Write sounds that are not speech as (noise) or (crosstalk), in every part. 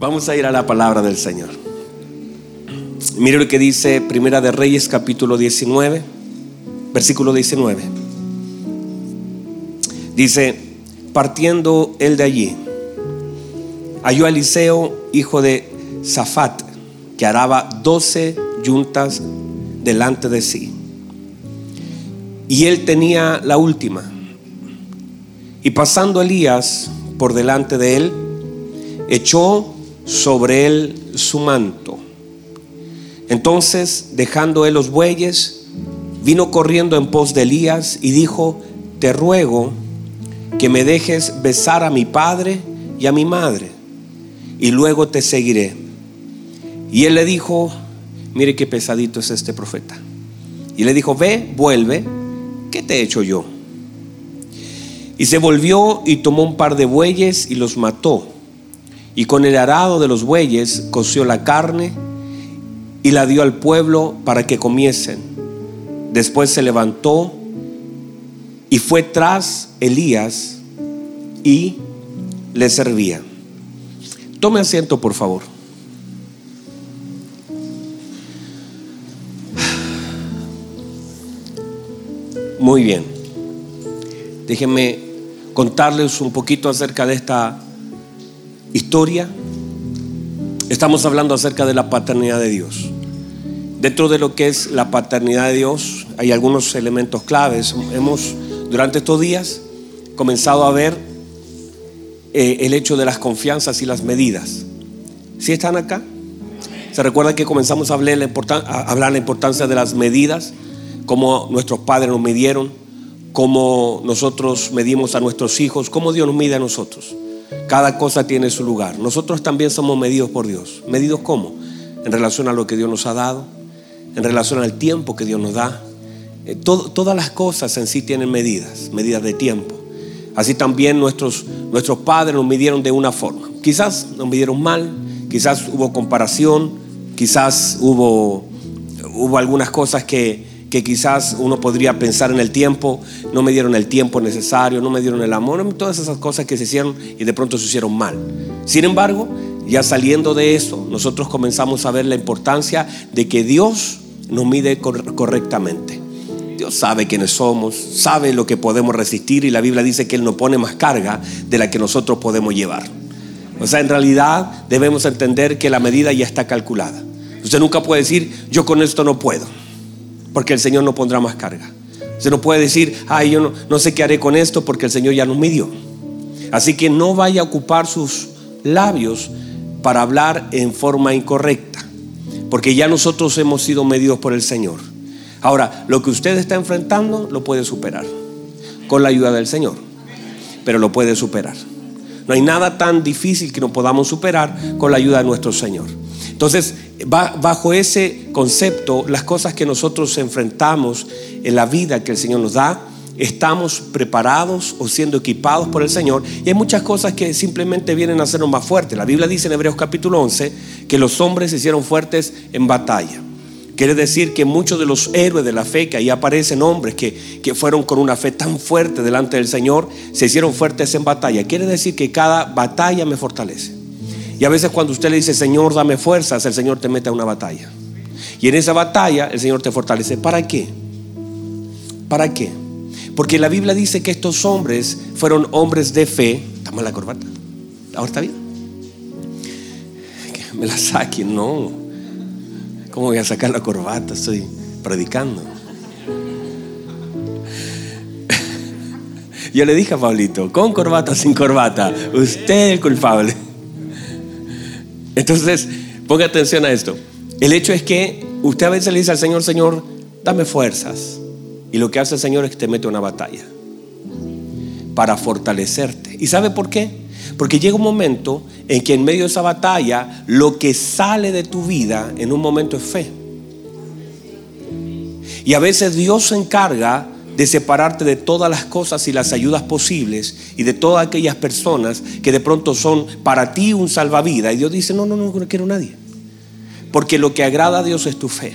Vamos a ir a la palabra del Señor. Mire lo que dice Primera de Reyes capítulo 19, versículo 19. Dice, partiendo él de allí, halló a Eliseo, hijo de Zafat, que araba doce yuntas delante de sí. Y él tenía la última. Y pasando Elías por delante de él, echó sobre él su manto. Entonces, dejando él los bueyes, vino corriendo en pos de Elías y dijo, te ruego que me dejes besar a mi padre y a mi madre, y luego te seguiré. Y él le dijo, mire qué pesadito es este profeta. Y le dijo, ve, vuelve, ¿qué te he hecho yo? Y se volvió y tomó un par de bueyes y los mató y con el arado de los bueyes coció la carne y la dio al pueblo para que comiesen. Después se levantó y fue tras Elías y le servía. Tome asiento, por favor. Muy bien. Déjenme contarles un poquito acerca de esta historia, estamos hablando acerca de la paternidad de Dios. Dentro de lo que es la paternidad de Dios hay algunos elementos claves. Hemos durante estos días comenzado a ver eh, el hecho de las confianzas y las medidas. ¿Sí están acá? ¿Se recuerda que comenzamos a hablar, la a hablar la importancia de las medidas? Cómo nuestros padres nos midieron, cómo nosotros medimos a nuestros hijos, cómo Dios nos mide a nosotros. Cada cosa tiene su lugar. Nosotros también somos medidos por Dios. ¿Medidos cómo? En relación a lo que Dios nos ha dado, en relación al tiempo que Dios nos da. Eh, todas las cosas en sí tienen medidas, medidas de tiempo. Así también nuestros, nuestros padres nos midieron de una forma. Quizás nos midieron mal, quizás hubo comparación, quizás hubo, hubo algunas cosas que, que quizás uno podría pensar en el tiempo, no me dieron el tiempo necesario, no me dieron el amor, todas esas cosas que se hicieron y de pronto se hicieron mal. Sin embargo, ya saliendo de eso, nosotros comenzamos a ver la importancia de que Dios nos mide correctamente. Dios sabe quiénes somos, sabe lo que podemos resistir y la Biblia dice que Él no pone más carga de la que nosotros podemos llevar. O sea, en realidad debemos entender que la medida ya está calculada. Usted nunca puede decir, yo con esto no puedo porque el Señor no pondrá más carga. Se no puede decir, ay, yo no, sé qué haré con esto porque el Señor ya nos midió. Así que no vaya a ocupar sus labios para hablar en forma incorrecta, porque ya nosotros hemos sido medidos por el Señor. Ahora, lo que usted está enfrentando lo puede superar con la ayuda del Señor, pero lo puede superar. No hay nada tan difícil que no podamos superar con la ayuda de nuestro Señor. Entonces, bajo ese concepto, las cosas que nosotros enfrentamos en la vida que el Señor nos da, estamos preparados o siendo equipados por el Señor. Y hay muchas cosas que simplemente vienen a hacernos más fuertes. La Biblia dice en Hebreos capítulo 11 que los hombres se hicieron fuertes en batalla. Quiere decir que muchos de los héroes de la fe, que ahí aparecen hombres que, que fueron con una fe tan fuerte delante del Señor, se hicieron fuertes en batalla. Quiere decir que cada batalla me fortalece. Y a veces cuando usted le dice, Señor, dame fuerzas, el Señor te mete a una batalla. Y en esa batalla el Señor te fortalece. ¿Para qué? ¿Para qué? Porque la Biblia dice que estos hombres fueron hombres de fe. Dame la corbata. Ahora está bien. Que me la saquen, no. ¿Cómo voy a sacar la corbata? Estoy predicando. (laughs) Yo le dije a Pablito, con corbata o sin corbata, usted es el culpable. Entonces, ponga atención a esto. El hecho es que usted a veces le dice al Señor, Señor, dame fuerzas. Y lo que hace el Señor es que te mete una batalla para fortalecerte. ¿Y sabe por qué? Porque llega un momento en que en medio de esa batalla lo que sale de tu vida en un momento es fe. Y a veces Dios se encarga de separarte de todas las cosas y las ayudas posibles y de todas aquellas personas que de pronto son para ti un salvavidas. Y Dios dice, no, no, no, no quiero a nadie. Porque lo que agrada a Dios es tu fe.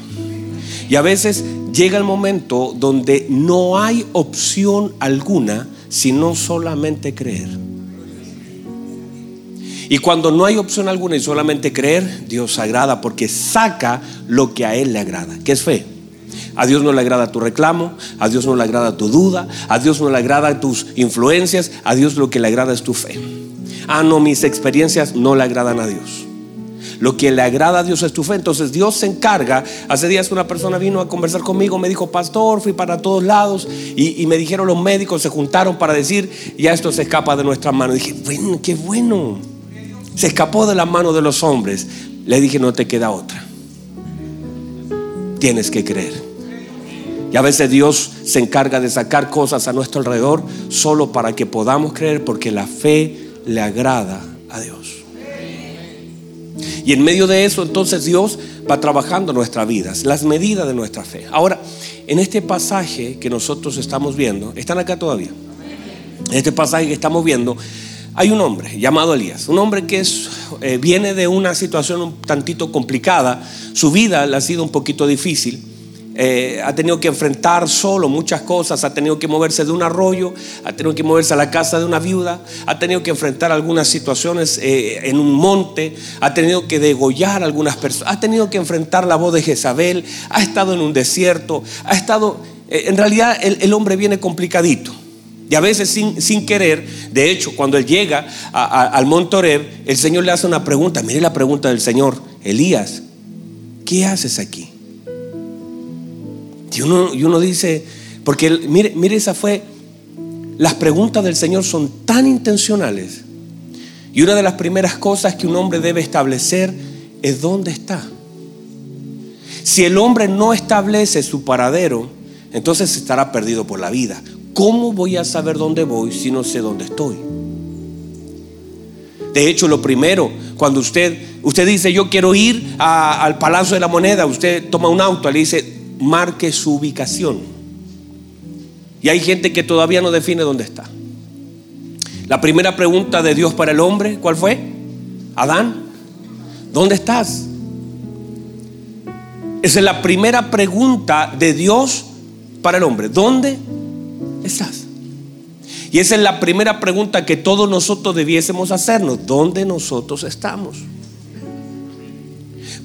Y a veces llega el momento donde no hay opción alguna sino solamente creer. Y cuando no hay opción alguna y solamente creer, Dios agrada porque saca lo que a Él le agrada, que es fe. A Dios no le agrada tu reclamo, a Dios no le agrada tu duda, a Dios no le agrada tus influencias, a Dios lo que le agrada es tu fe. Ah, no, mis experiencias no le agradan a Dios. Lo que le agrada a Dios es tu fe. Entonces Dios se encarga. Hace días una persona vino a conversar conmigo, me dijo, pastor, fui para todos lados y, me dijeron los médicos, se juntaron para decir, ya esto se escapa de nuestras manos. dije, bueno, qué bueno. Se escapó de las manos de los hombres. Le dije, no te queda otra. Tienes que creer. Y a veces Dios se encarga de sacar cosas a nuestro alrededor solo para que podamos creer porque la fe le agrada a Dios. Y en medio de eso entonces Dios va trabajando nuestras vidas, las medidas de nuestra fe. Ahora, en este pasaje que nosotros estamos viendo, ¿están acá todavía? En este pasaje que estamos viendo, hay un hombre llamado Elías, un hombre que es, eh, viene de una situación un tantito complicada, su vida le ha sido un poquito difícil. Eh, ha tenido que enfrentar solo muchas cosas, ha tenido que moverse de un arroyo, ha tenido que moverse a la casa de una viuda, ha tenido que enfrentar algunas situaciones eh, en un monte, ha tenido que degollar a algunas personas, ha tenido que enfrentar la voz de Jezabel, ha estado en un desierto, ha estado, en realidad el hombre viene complicadito. Y a veces sin, sin querer, de hecho, cuando él llega al monte Oreb, el Señor le hace una pregunta. Mire la pregunta del Señor, Elías, ¿qué haces aquí? Y uno, y uno dice, porque mire, mire, esa fue, las preguntas del Señor son tan intencionales. Y una de las primeras cosas que un hombre debe establecer es dónde está. Si el hombre no establece su paradero, entonces estará perdido por la vida. ¿Cómo voy a saber dónde voy si no sé dónde estoy? De hecho, lo primero, cuando usted, usted dice, yo quiero ir al Palacio de la Moneda, usted toma un auto, le dice, marque su ubicación. Y hay gente que todavía no define dónde está. La primera pregunta de Dios para el hombre, ¿cuál fue? Adán, ¿dónde estás? Esa es la primera pregunta de Dios para el hombre. ¿Dónde estás? Y esa es la primera pregunta que todos nosotros debiésemos hacernos. ¿Dónde nosotros estamos?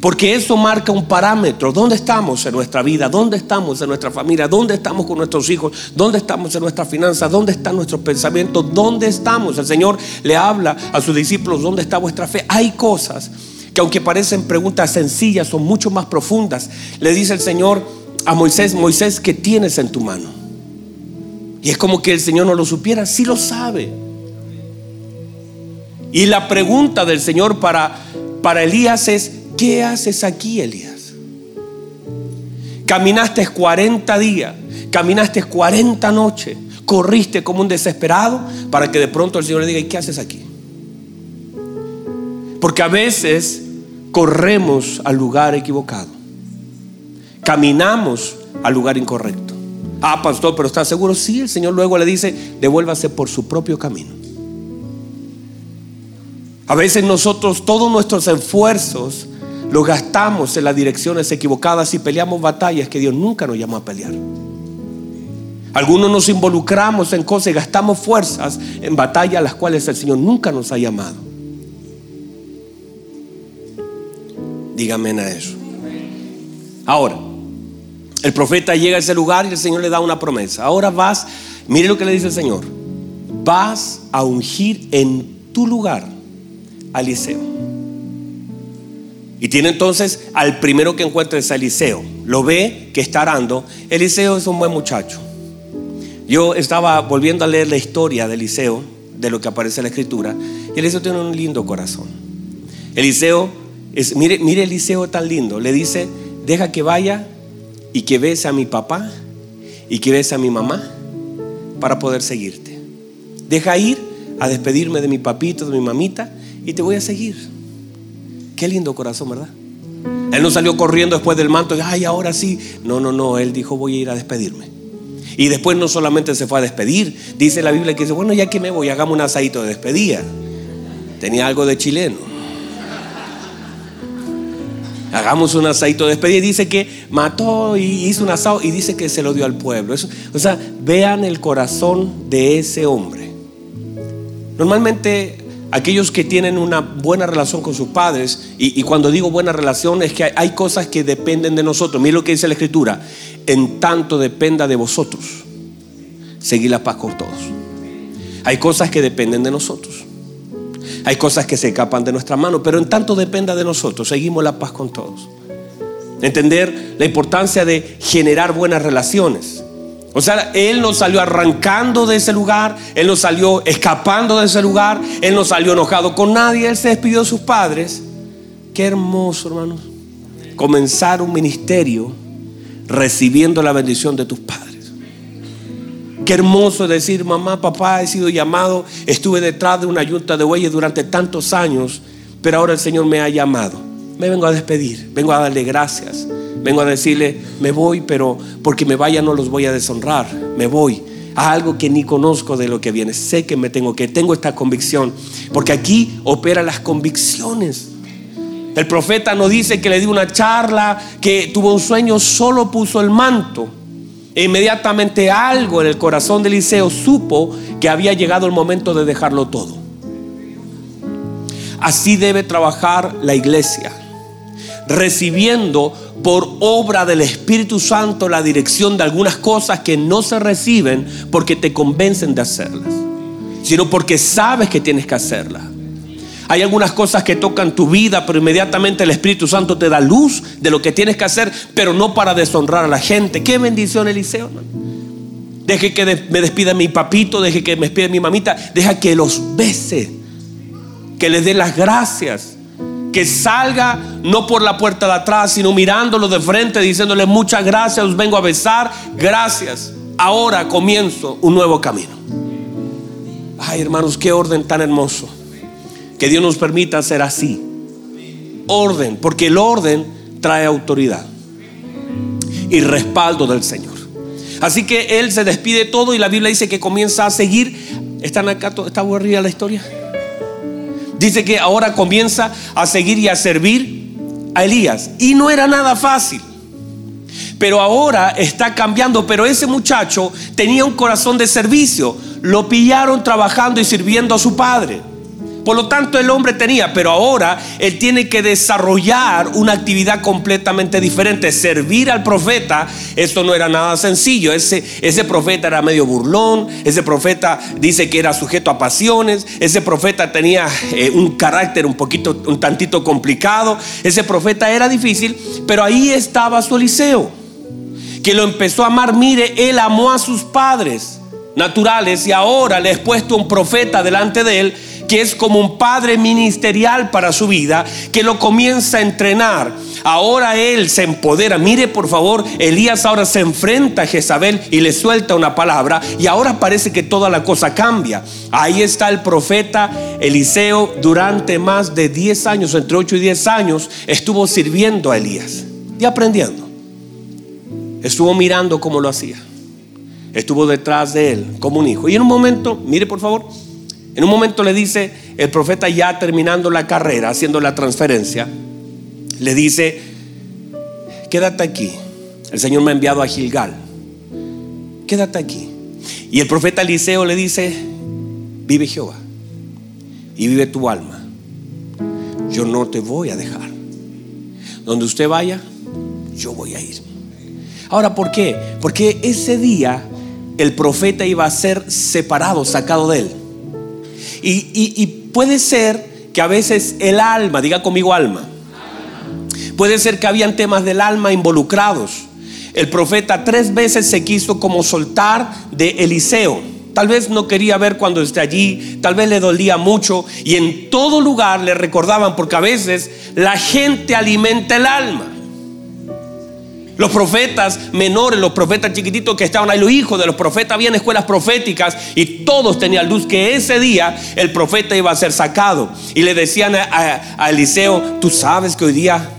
Porque eso marca un parámetro. ¿Dónde estamos en nuestra vida? ¿Dónde estamos en nuestra familia? ¿Dónde estamos con nuestros hijos? ¿Dónde estamos en nuestras finanzas? ¿Dónde están nuestros pensamientos? ¿Dónde estamos? El Señor le habla a sus discípulos, ¿dónde está vuestra fe? Hay cosas que aunque parecen preguntas sencillas, son mucho más profundas. Le dice el Señor a Moisés, Moisés, ¿qué tienes en tu mano? Y es como que el Señor no lo supiera, sí lo sabe. Y la pregunta del Señor para, para Elías es, ¿qué haces aquí, Elías? Caminaste 40 días, caminaste 40 noches, corriste como un desesperado para que de pronto el Señor le diga, ¿y qué haces aquí? Porque a veces corremos al lugar equivocado, caminamos al lugar incorrecto. Ah, pastor, pero ¿está seguro? Sí, el Señor luego le dice, devuélvase por su propio camino. A veces nosotros todos nuestros esfuerzos los gastamos en las direcciones equivocadas y peleamos batallas que Dios nunca nos llamó a pelear. Algunos nos involucramos en cosas y gastamos fuerzas en batallas a las cuales el Señor nunca nos ha llamado. Dígame a eso. Ahora, el profeta llega a ese lugar y el Señor le da una promesa. Ahora vas, mire lo que le dice el Señor. Vas a ungir en tu lugar a Eliseo. Y tiene entonces al primero que encuentra es a Eliseo. Lo ve que está arando. Eliseo es un buen muchacho. Yo estaba volviendo a leer la historia de Eliseo, de lo que aparece en la escritura. Y Eliseo tiene un lindo corazón. Eliseo, es, mire, mire Eliseo tan lindo. Le dice, deja que vaya y que ves a mi papá y que ves a mi mamá para poder seguirte. Deja ir a despedirme de mi papito, de mi mamita y te voy a seguir. Qué lindo corazón, ¿verdad? Él no salió corriendo después del manto y, ay, ahora sí. No, no, no, él dijo, voy a ir a despedirme. Y después no solamente se fue a despedir, dice la Biblia que dice, bueno, ya que me voy, hagamos un asadito de despedida. Tenía algo de chileno. Hagamos un asadito de despedida. Dice que mató y hizo un asado y dice que se lo dio al pueblo. o sea, vean el corazón de ese hombre. Normalmente aquellos que tienen una buena relación con sus padres, y, cuando digo buena relación es que hay, cosas que dependen de nosotros. Mira lo que dice la Escritura, en tanto dependa de vosotros, seguir la paz con todos. Hay cosas que dependen de nosotros. Hay cosas que se escapan de nuestra mano, pero en tanto dependa de nosotros, seguimos la paz con todos. Entender la importancia de generar buenas relaciones. O sea, Él no salió arrancando de ese lugar, Él no salió escapando de ese lugar, Él no salió enojado con nadie, Él se despidió de sus padres. Qué hermoso, hermanos. Comenzar un ministerio recibiendo la bendición de tus padres. Qué hermoso decir, mamá, papá, he sido llamado, estuve detrás de una yunta de bueyes durante tantos años, pero ahora el Señor me ha llamado. Me vengo a despedir, vengo a darle gracias, vengo a decirle, me voy, pero porque me vaya no los voy a deshonrar, me voy a algo que ni conozco de lo que viene. Sé que me tengo que, tengo esta convicción, porque aquí opera las convicciones. El profeta no dice que le dio una charla, que tuvo un sueño, solo puso el manto. E inmediatamente algo en el corazón de Eliseo supo que había llegado el momento de dejarlo todo. Así debe trabajar la iglesia, recibiendo por obra del Espíritu Santo la dirección de algunas cosas que no se reciben porque te convencen de hacerlas, sino porque sabes que tienes que hacerlas. Hay algunas cosas que tocan tu vida, pero inmediatamente el Espíritu Santo te da luz de lo que tienes que hacer, pero no para deshonrar a la gente. Qué bendición, Eliseo. Deje que me despida mi papito, deje que me despida mi mamita, deja que los bese, que les dé las gracias, que salga no por la puerta de atrás, sino mirándolo de frente, diciéndole muchas gracias, os vengo a besar, gracias. Ahora comienzo un nuevo camino. Ay, hermanos, qué orden tan hermoso. Que Dios nos permita hacer así. Orden, porque el orden trae autoridad y respaldo del Señor. Así que Él se despide todo y la Biblia dice que comienza a seguir. ¿Están acá? ¿Está aburrida la historia? Dice que ahora comienza a seguir y a servir a Elías. Y no era nada fácil. Pero ahora está cambiando. Pero ese muchacho tenía un corazón de servicio. Lo pillaron trabajando y sirviendo a su padre. Por lo tanto, el hombre tenía, pero ahora él tiene que desarrollar una actividad completamente diferente. Servir al profeta, esto no era nada sencillo. Ese, ese profeta era medio burlón, ese profeta dice que era sujeto a pasiones, ese profeta tenía eh, un carácter un poquito, un tantito complicado, ese profeta era difícil, pero ahí estaba su Eliseo, que lo empezó a amar. Mire, él amó a sus padres naturales y ahora le he puesto un profeta delante de él que es como un padre ministerial para su vida, que lo comienza a entrenar. Ahora él se empodera. Mire por favor, Elías ahora se enfrenta a Jezabel y le suelta una palabra y ahora parece que toda la cosa cambia. Ahí está el profeta Eliseo durante más de 10 años, entre 8 y 10 años, estuvo sirviendo a Elías y aprendiendo. Estuvo mirando cómo lo hacía. Estuvo detrás de él como un hijo. Y en un momento, mire por favor, en un momento le dice el profeta ya terminando la carrera, haciendo la transferencia, le dice, quédate aquí. El Señor me ha enviado a Gilgal. Quédate aquí. Y el profeta Eliseo le dice, vive Jehová y vive tu alma. Yo no te voy a dejar. Donde usted vaya, yo voy a ir. Ahora, ¿por qué? Porque ese día el profeta iba a ser separado, sacado de él. Y, puede ser que a veces el alma, diga conmigo alma, puede ser que habían temas del alma involucrados. El profeta tres veces se quiso como soltar de Eliseo. Tal vez no quería ver cuando esté allí, tal vez le dolía mucho y en todo lugar le recordaban porque a veces la gente alimenta el alma. Los profetas menores, los profetas chiquititos que estaban ahí, los hijos de los profetas, habían escuelas proféticas y todos tenían luz que ese día el profeta iba a ser sacado. Y le decían a, Eliseo, tú sabes que hoy día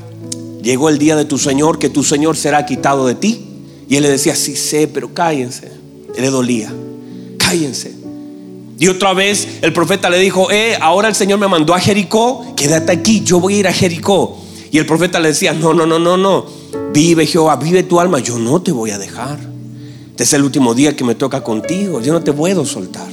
llegó el día de tu Señor, que tu Señor será quitado de ti. Y él le decía, sí sé, pero cállense. le dolía, cállense. Y otra vez el profeta le dijo, eh, ahora el Señor me mandó a Jericó, quédate aquí, yo voy a ir a Jericó. Y el profeta le decía, no, no, no, no, no, vive Jehová, vive tu alma, yo no te voy a dejar. Este es el último día que me toca contigo, yo no te puedo soltar.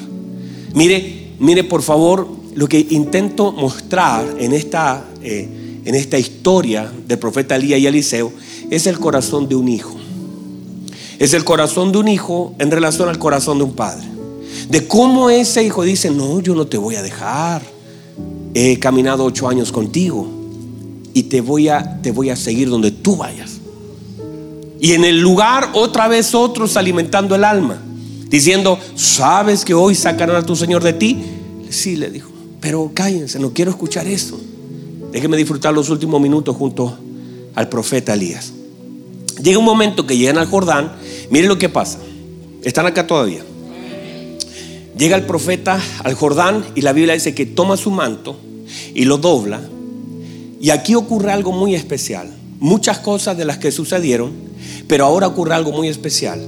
Mire, mire por favor lo que intento mostrar en esta, eh, en esta historia del profeta Elías y Eliseo es el corazón de un hijo. Es el corazón de un hijo en relación al corazón de un padre. De cómo ese hijo dice, no, yo no te voy a dejar. He caminado ocho años contigo y te voy a, te voy a seguir donde tú vayas. Y en el lugar otra vez otros alimentando el alma, diciendo, ¿sabes que hoy sacarán a tu Señor de ti? Sí, le dijo, pero cállense, no quiero escuchar eso. Déjenme disfrutar los últimos minutos junto al profeta Elías. Llega un momento que llegan al Jordán, miren lo que pasa. Están acá todavía. Llega el profeta al Jordán y la Biblia dice que toma su manto y lo dobla y aquí ocurre algo muy especial. Muchas cosas de las que sucedieron, pero ahora ocurre algo muy especial.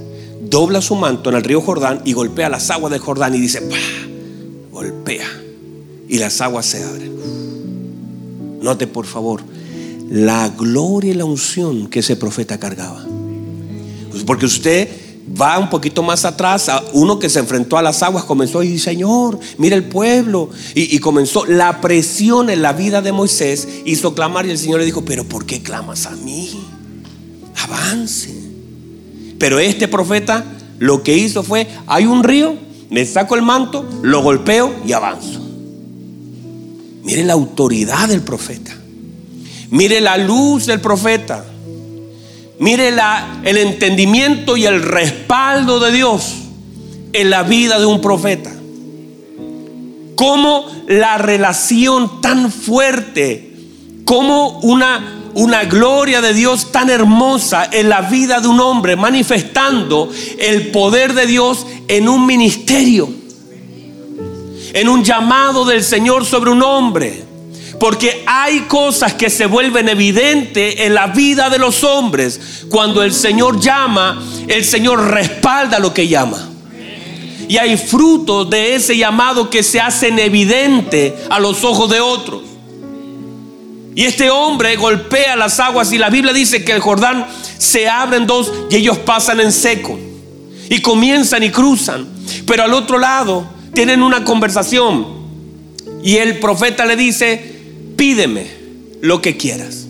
Dobla su manto en el río Jordán y golpea las aguas del Jordán y dice, golpea. Y las aguas se abren. Note por favor la gloria y la unción que ese profeta cargaba. Pues porque usted va un poquito más atrás, a uno que se enfrentó a las aguas comenzó y dice, Señor, mira el pueblo. Y, comenzó la presión en la vida de Moisés, hizo clamar y el Señor le dijo, pero ¿por qué clamas a mí? Avance. Pero este profeta lo que hizo fue, hay un río, me saco el manto, lo golpeo y avanzo. Mire la autoridad del profeta. Mire la luz del profeta. Mire el entendimiento y el respaldo de Dios en la vida de un profeta. Como la relación tan fuerte, como una, una gloria de Dios tan hermosa en la vida de un hombre, manifestando el poder de Dios en un ministerio, en un llamado del Señor sobre un hombre. Porque hay cosas que se vuelven evidentes en la vida de los hombres. Cuando el Señor llama, el Señor respalda lo que llama. Y hay frutos de ese llamado que se hacen evidente a los ojos de otros. Y este hombre golpea las aguas y la Biblia dice que el Jordán se abre en dos y ellos pasan en seco. Y comienzan y cruzan. Pero al otro lado tienen una conversación. Y el profeta le dice, pídeme lo que quieras.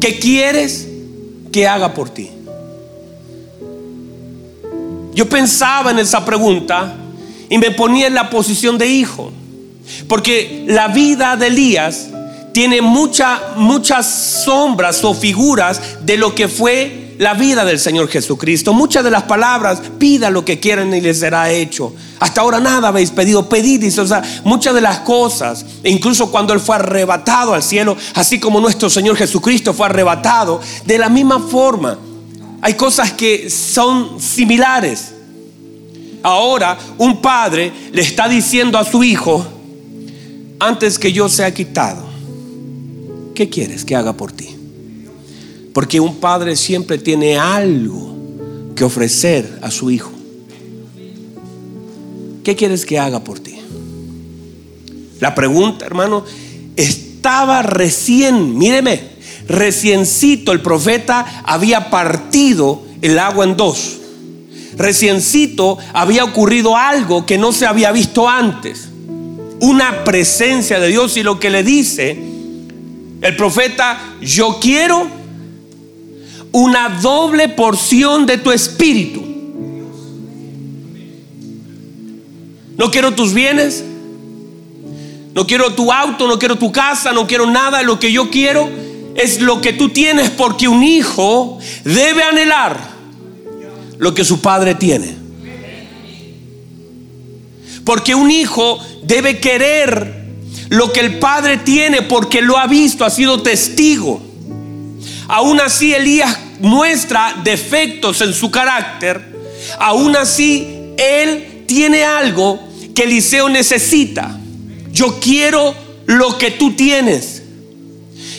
¿Qué quieres que haga por ti? Yo pensaba en esa pregunta y me ponía en la posición de hijo. Porque la vida de Elías tiene muchas sombras o figuras de lo que fue la vida del Señor Jesucristo. Muchas de las palabras, pida lo que quieran y les será hecho. Hasta ahora nada habéis pedido, pedid. O sea, muchas de las cosas, incluso cuando Él fue arrebatado al cielo, así como nuestro Señor Jesucristo fue arrebatado, de la misma forma, hay cosas que son similares. Ahora un padre le está diciendo a su hijo, antes que yo sea quitado, ¿qué quieres que haga por ti? Porque un padre siempre tiene algo que ofrecer a su hijo. ¿Qué quieres que haga por ti? La pregunta, hermano, estaba recién, míreme, reciencito el profeta había partido el agua en dos. Reciencito había ocurrido algo que no se había visto antes. Una presencia de Dios y lo que le dice el profeta, yo quiero una doble porción de tu espíritu. No quiero tus bienes, no quiero tu auto, no quiero tu casa, no quiero nada. Lo que yo quiero es lo que tú tienes porque un hijo debe anhelar lo que su padre tiene. Porque un hijo debe querer lo que el padre tiene porque lo ha visto, ha sido testigo. Aún así Elías muestra defectos en su carácter, aún así Él tiene algo que Eliseo necesita. Yo quiero lo que tú tienes.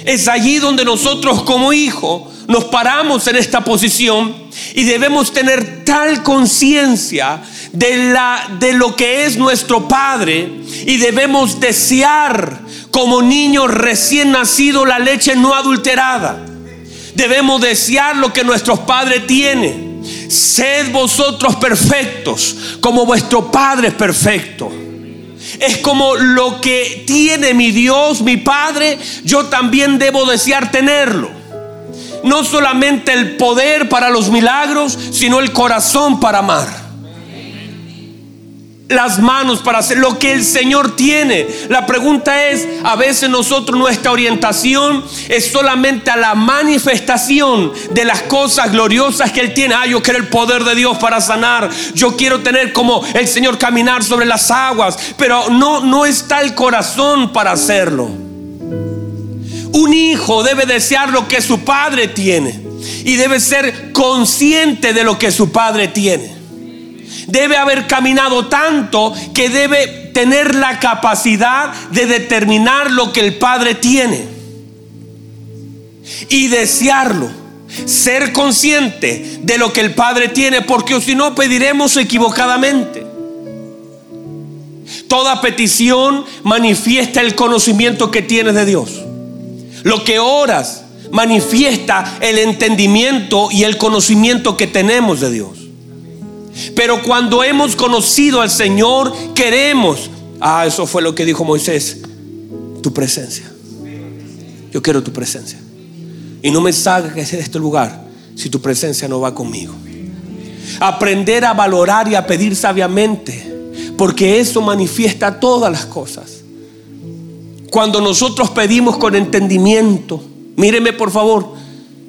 Es allí donde nosotros como hijo nos paramos en esta posición y debemos tener tal conciencia de, la, de lo que es nuestro Padre y debemos desear como niño recién nacido la leche no adulterada Debemos desear lo que nuestros padres tienen. Sed vosotros perfectos como vuestro Padre es perfecto. Es como lo que tiene mi Dios, mi Padre, yo también debo desear tenerlo. No solamente el poder para los milagros, sino el corazón para amar las manos para hacer lo que el Señor tiene. La pregunta es, a veces nosotros nuestra orientación es solamente a la manifestación de las cosas gloriosas que Él tiene. Ah, yo quiero el poder de Dios para sanar. Yo quiero tener como el Señor caminar sobre las aguas. Pero no, no está el corazón para hacerlo. Un hijo debe desear lo que su padre tiene. Y debe ser consciente de lo que su padre tiene debe haber caminado tanto que debe tener la capacidad de determinar lo que el Padre tiene y desearlo. Ser consciente de lo que el Padre tiene, porque si no pediremos equivocadamente. Toda petición manifiesta el conocimiento que tienes de Dios. Lo que oras manifiesta el entendimiento y el conocimiento que tenemos de Dios. Pero cuando hemos conocido al Señor, queremos. Ah, eso fue lo que dijo Moisés. Tu presencia. Yo quiero tu presencia. Y no me salgas de este lugar si tu presencia no va conmigo. Aprender a valorar y a pedir sabiamente. Porque eso manifiesta todas las cosas. Cuando nosotros pedimos con entendimiento. Míreme por favor.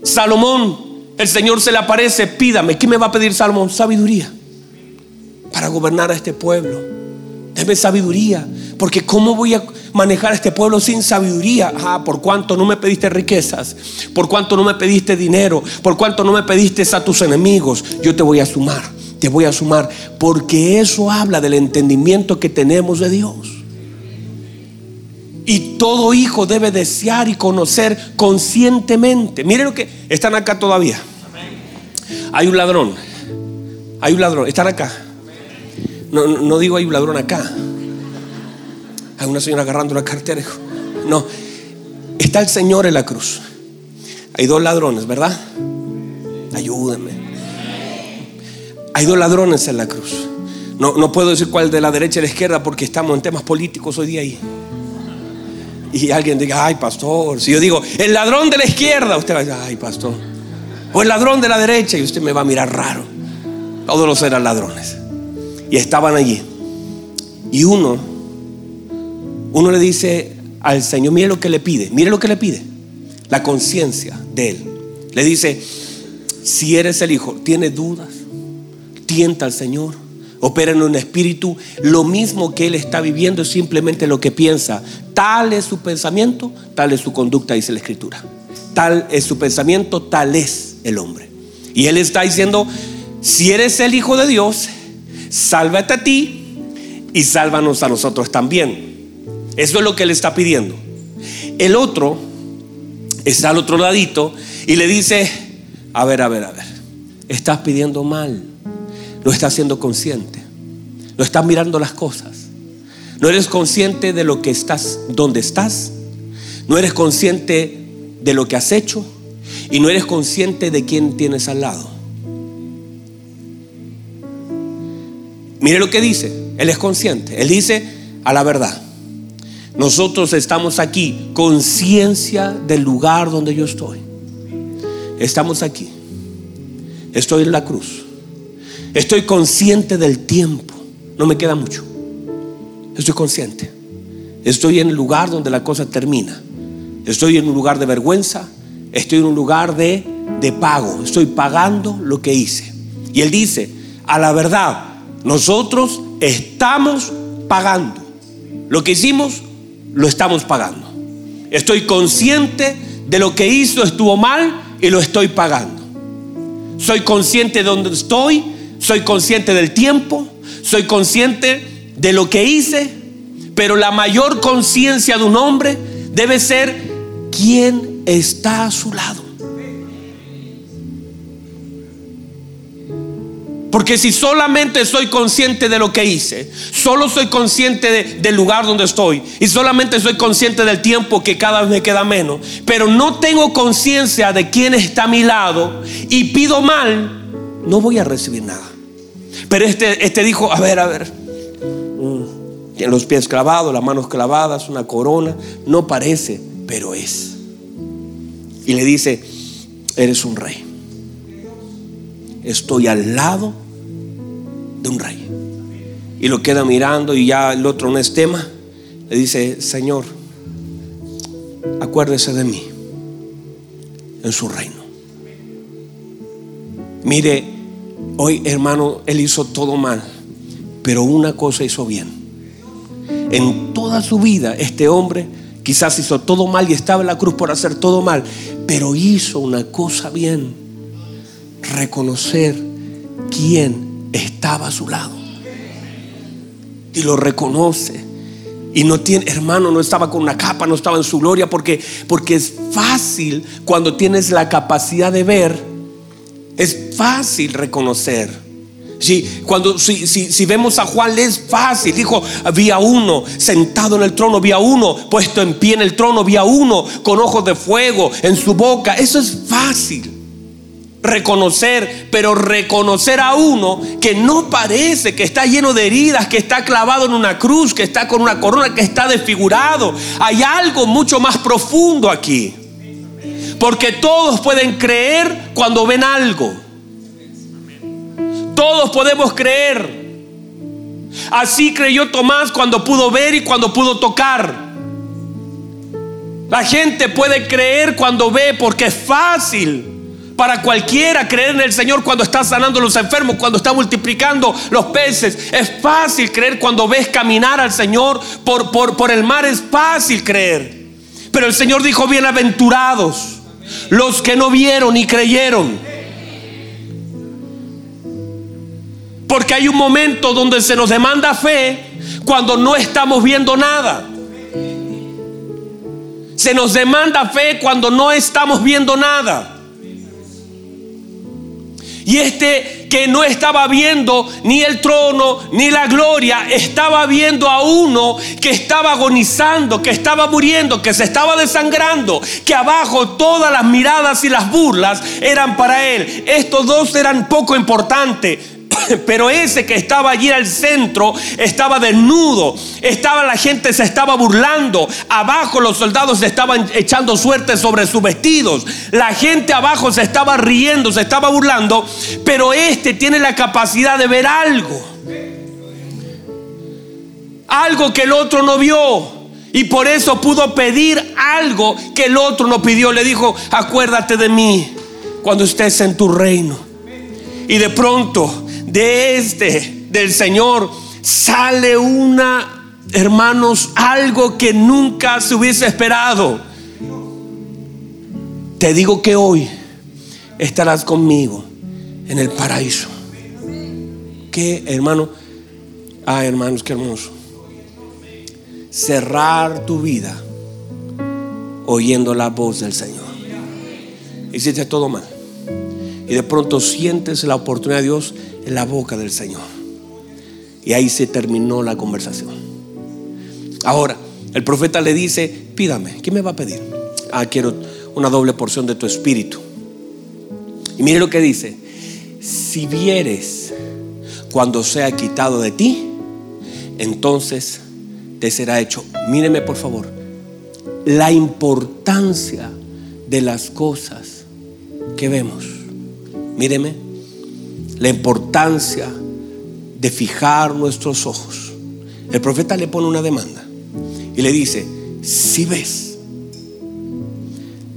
Salomón, el Señor se le aparece. Pídame. ¿Qué me va a pedir Salomón? Sabiduría para gobernar a este pueblo. Debe sabiduría, porque ¿cómo voy a manejar a este pueblo sin sabiduría? Ah, por cuanto no me pediste riquezas, por cuanto no me pediste dinero, por cuanto no me pediste a tus enemigos, yo te voy a sumar, te voy a sumar, porque eso habla del entendimiento que tenemos de Dios. Y todo hijo debe desear y conocer conscientemente. Miren lo que están acá todavía. Hay un ladrón. Hay un ladrón. Están acá. No, digo hay un ladrón acá. Hay una señora agarrando una cartera. No, está el Señor en la cruz. Hay dos ladrones, ¿verdad? Ayúdenme. Hay dos ladrones en la cruz. No, no puedo decir cuál de la derecha y la izquierda porque estamos en temas políticos hoy día ahí. Y alguien diga, ay, pastor. Si yo digo, el ladrón de la izquierda, usted va a decir, ay, pastor. O el ladrón de la derecha, y usted me va a mirar raro. Todos los eran ladrones. Y estaban allí. Y uno, uno le dice al Señor, mire lo que le pide, mire lo que le pide, la conciencia de él. Le dice, si eres el Hijo, tiene dudas, tienta al Señor, opera en un espíritu, lo mismo que él está viviendo es simplemente lo que piensa. Tal es su pensamiento, tal es su conducta, dice la Escritura. Tal es su pensamiento, tal es el hombre. Y él está diciendo, si eres el Hijo de Dios, sálvate a ti y sálvanos a nosotros también. Eso es lo que él está pidiendo. El otro está al otro ladito y le dice, a ver, a ver, a ver, estás pidiendo mal, no estás siendo consciente, no estás mirando las cosas, no eres consciente de lo que estás, dónde estás, no eres consciente de lo que has hecho y no eres consciente de quién tienes al lado. Mire lo que dice, Él es consciente, Él dice a la verdad. Nosotros estamos aquí, conciencia del lugar donde yo estoy. Estamos aquí. Estoy en la cruz. Estoy consciente del tiempo. No me queda mucho. Estoy consciente. Estoy en el lugar donde la cosa termina. Estoy en un lugar de vergüenza. Estoy en un lugar de, de pago. Estoy pagando lo que hice. Y él dice, a la verdad, nosotros estamos pagando. Lo que hicimos, lo estamos pagando. Estoy consciente de lo que hizo estuvo mal y lo estoy pagando. Soy consciente de dónde estoy, soy consciente del tiempo, soy consciente de lo que hice, pero la mayor conciencia de un hombre debe ser quién está a su lado. Porque si solamente soy consciente de lo que hice, solo soy consciente del lugar donde estoy y solamente soy consciente del tiempo que cada vez me queda menos, pero no tengo conciencia de quién está a mi lado y pido mal, no voy a recibir nada. Pero este, este dijo, a ver, a ver, mm, tiene los pies clavados, las manos clavadas, una corona, no parece, pero es. Y le dice, eres un rey. Estoy al lado de un rey. Y lo queda mirando y ya el otro no es tema. Le dice, Señor, acuérdese de mí en su reino. Mire, hoy hermano, él hizo todo mal, pero una cosa hizo bien. En toda su vida este hombre quizás hizo todo mal y estaba en la cruz por hacer todo mal, pero hizo una cosa bien, reconocer quién estaba a su lado. Y lo reconoce. Y no tiene, hermano, no estaba con una capa, no estaba en su gloria, porque, porque es fácil cuando tienes la capacidad de ver, es fácil reconocer. Si, cuando, si, si, vemos a Juan, es fácil. Dijo: Había uno sentado en el trono, había uno puesto en pie en el trono, había uno con ojos de fuego en su boca. Eso es fácil reconocer, pero reconocer a uno que no parece, que está lleno de heridas, que está clavado en una cruz, que está con una corona, que está desfigurado. Hay algo mucho más profundo aquí. Porque todos pueden creer cuando ven algo. Todos podemos creer. Así creyó Tomás cuando pudo ver y cuando pudo tocar. La gente puede creer cuando ve porque es fácil para cualquiera creer en el Señor cuando está sanando a los enfermos, cuando está multiplicando los peces. Es fácil creer cuando ves caminar al Señor por, por, por el mar. Es fácil creer. Pero el Señor dijo, bienaventurados los que no vieron y creyeron. Porque hay un momento donde se nos demanda fe cuando no estamos viendo nada. Se nos demanda fe cuando no estamos viendo nada. Y este que no estaba viendo ni el trono ni la gloria, estaba viendo a uno que estaba agonizando, que estaba muriendo, que se estaba desangrando, que abajo todas las miradas y las burlas eran para él. Estos dos eran poco importantes (coughs) pero ese que estaba allí al centro estaba desnudo, estaba la gente se estaba burlando, abajo los soldados se estaban echando suerte sobre sus vestidos, la gente abajo se estaba riendo, se estaba burlando, pero este tiene la capacidad de ver algo. Algo que el otro no vio. Y por eso pudo pedir algo que el otro no pidió. Le dijo, acuérdate de mí cuando estés en tu reino. Y de pronto de este, del Señor, sale una, hermanos, algo que nunca se hubiese esperado. Te digo que hoy estarás conmigo en el paraíso. ¿Qué, hermano? Ah, hermanos, qué hermoso. Cerrar tu vida oyendo la voz del Señor. Hiciste todo mal. Y de pronto sientes la oportunidad de Dios en la boca del Señor. Y ahí se terminó la conversación. Ahora, el profeta le dice, pídame, ¿qué me va a pedir? Ah, quiero una doble porción de tu espíritu. Y mire lo que dice, si vieres cuando sea quitado de ti, entonces te será hecho. Míreme por favor, la importancia de las cosas que vemos. Míreme la importancia de fijar nuestros ojos. El profeta le pone una demanda y le dice, si ves,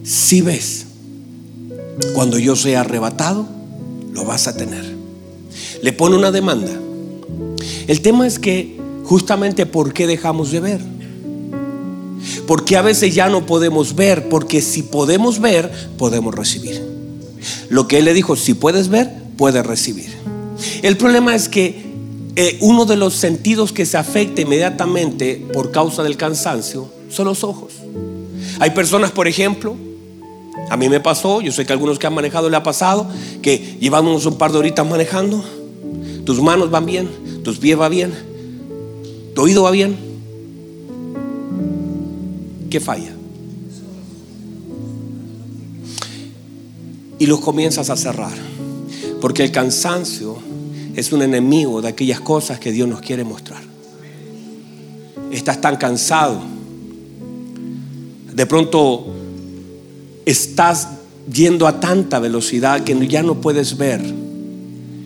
si ves, cuando yo sea arrebatado, lo vas a tener. Le pone una demanda. El tema es que justamente por qué dejamos de ver. Porque a veces ya no podemos ver, porque si podemos ver, podemos recibir. Lo que él le dijo, si puedes ver, puede recibir. El problema es que eh, uno de los sentidos que se afecta inmediatamente por causa del cansancio son los ojos. Hay personas, por ejemplo, a mí me pasó, yo sé que a algunos que han manejado le ha pasado, que llevamos un par de horitas manejando, tus manos van bien, tus pies van bien, tu oído va bien. ¿Qué falla? Y los comienzas a cerrar Porque el cansancio es un enemigo de aquellas cosas que Dios nos quiere mostrar. Estás tan cansado. De pronto estás yendo a tanta velocidad que ya no puedes ver.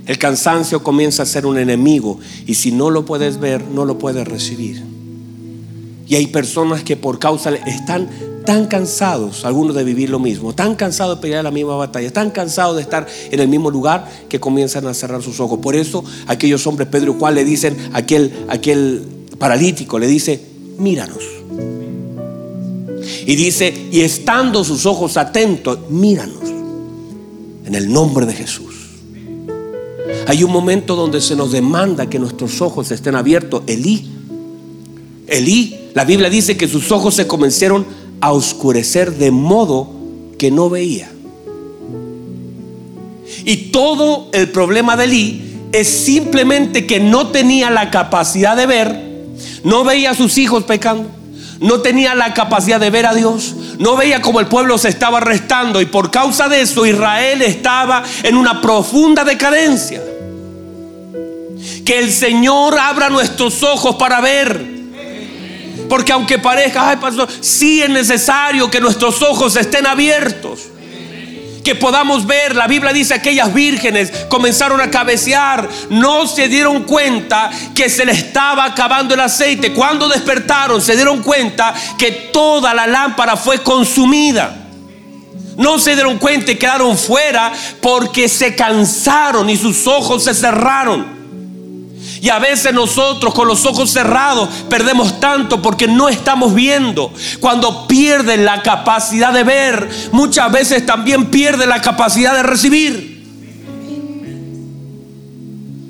El cansancio comienza a ser un enemigo y si no lo puedes ver, no lo puedes recibir. Y hay personas que por causa están tan cansados, algunos de vivir lo mismo, tan cansados de pelear la misma batalla, tan cansados de estar en el mismo lugar que comienzan a cerrar sus ojos. Por eso aquellos hombres, Pedro y Juan, le dicen, aquel, aquel paralítico le dice, míranos. Y dice, y estando sus ojos atentos, míranos. En el nombre de Jesús. Hay un momento donde se nos demanda que nuestros ojos estén abiertos. Elí, Elí, la Biblia dice que sus ojos se comenzaron a oscurecer de modo que no veía. Y todo el problema de Elí es simplemente que no tenía la capacidad de ver, no veía a sus hijos pecando, no tenía la capacidad de ver a Dios, no veía como el pueblo se estaba restando y por causa de eso Israel estaba en una profunda decadencia. Que el Señor abra nuestros ojos para ver porque aunque parezca, ay pastor, sí es necesario que nuestros ojos estén abiertos. Que podamos ver, la Biblia dice, aquellas vírgenes comenzaron a cabecear, no se dieron cuenta que se le estaba acabando el aceite. Cuando despertaron, se dieron cuenta que toda la lámpara fue consumida. No se dieron cuenta y quedaron fuera porque se cansaron y sus ojos se cerraron. Y a veces nosotros con los ojos cerrados perdemos tanto porque no estamos viendo. Cuando pierden la capacidad de ver, muchas veces también pierden la capacidad de recibir.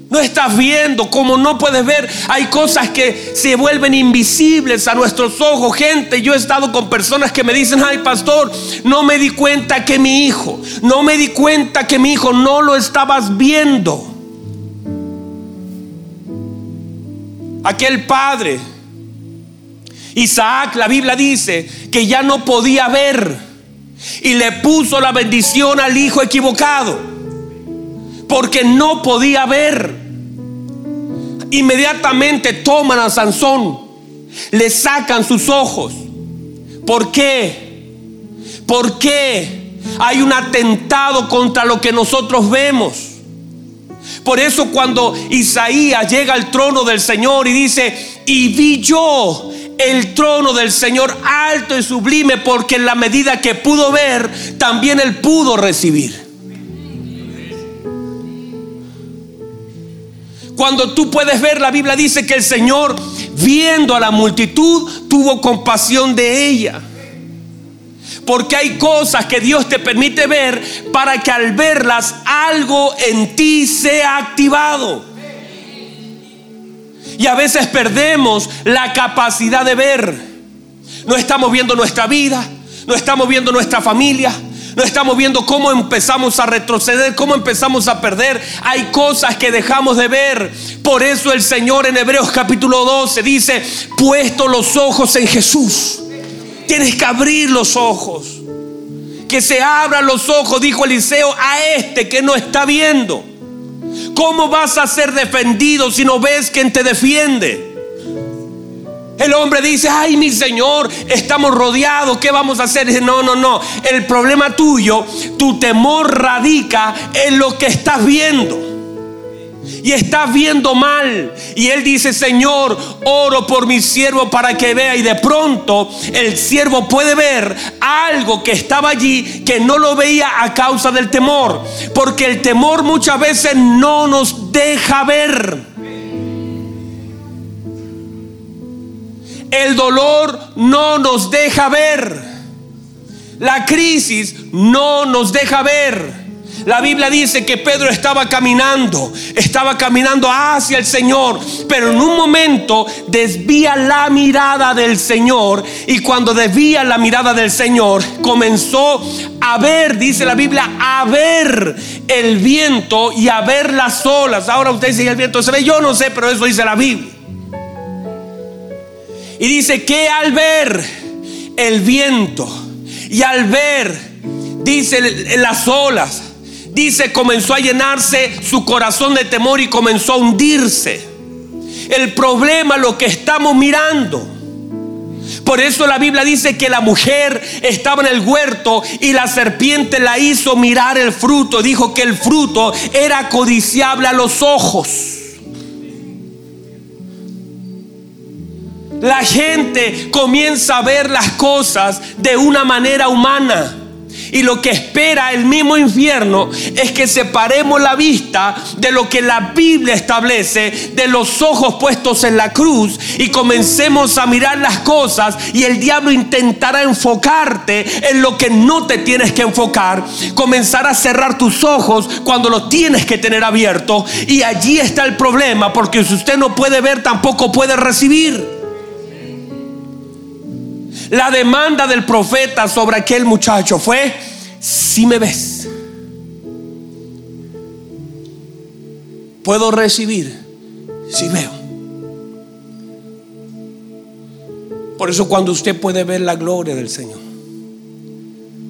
No estás viendo, como no puedes ver, hay cosas que se vuelven invisibles a nuestros ojos. Gente, yo he estado con personas que me dicen, ay pastor, no me di cuenta que mi hijo, no me di cuenta que mi hijo no lo estabas viendo. Aquel padre, Isaac, la Biblia dice que ya no podía ver y le puso la bendición al hijo equivocado, porque no podía ver. Inmediatamente toman a Sansón, le sacan sus ojos. ¿Por qué? ¿Por qué hay un atentado contra lo que nosotros vemos? Por eso cuando Isaías llega al trono del Señor y dice, y vi yo el trono del Señor alto y sublime, porque en la medida que pudo ver, también él pudo recibir. Cuando tú puedes ver, la Biblia dice que el Señor, viendo a la multitud, tuvo compasión de ella. Porque hay cosas que Dios te permite ver para que al verlas algo en ti sea activado. Y a veces perdemos la capacidad de ver. No estamos viendo nuestra vida, no estamos viendo nuestra familia, no estamos viendo cómo empezamos a retroceder, cómo empezamos a perder. Hay cosas que dejamos de ver. Por eso el Señor en Hebreos capítulo 12 dice, puesto los ojos en Jesús Tienes que abrir los ojos. Que se abran los ojos, dijo Eliseo, a este que no está viendo. ¿Cómo vas a ser defendido si no ves quien te defiende? El hombre dice, ay mi Señor, estamos rodeados, ¿qué vamos a hacer? Dice, no, no, no. El problema tuyo, tu temor radica en lo que estás viendo y está viendo mal. Y él dice, Señor, oro por mi siervo para que vea. Y de pronto el siervo puede ver algo que estaba allí que no lo veía a causa del temor. Porque el temor muchas veces no nos deja ver. El dolor no nos deja ver. La crisis no nos deja ver. La Biblia dice que Pedro estaba caminando, estaba caminando hacia el Señor, pero en un momento desvía la mirada del Señor y cuando desvía la mirada del Señor comenzó a ver, dice la Biblia, a ver el viento y a ver las olas. Ahora usted dice el viento se ve, yo no sé, pero eso dice la Biblia. Y dice que al ver el viento y al ver, dice las olas, dice, comenzó a llenarse su corazón de temor y comenzó a hundirse. El problema, lo que estamos mirando. Por eso la Biblia dice que la mujer estaba en el huerto y la serpiente la hizo mirar el fruto. Dijo que el fruto era codiciable a los ojos. La gente comienza a ver las cosas de una manera humana. Y lo que espera el mismo infierno es que separemos la vista de lo que la Biblia establece, de los ojos puestos en la cruz y comencemos a mirar las cosas y el diablo intentará enfocarte en lo que no te tienes que enfocar, comenzará a cerrar tus ojos cuando los tienes que tener abiertos y allí está el problema porque si usted no puede ver tampoco puede recibir. La demanda del profeta sobre aquel muchacho fue, si me ves, puedo recibir si veo. Por eso cuando usted puede ver la gloria del Señor,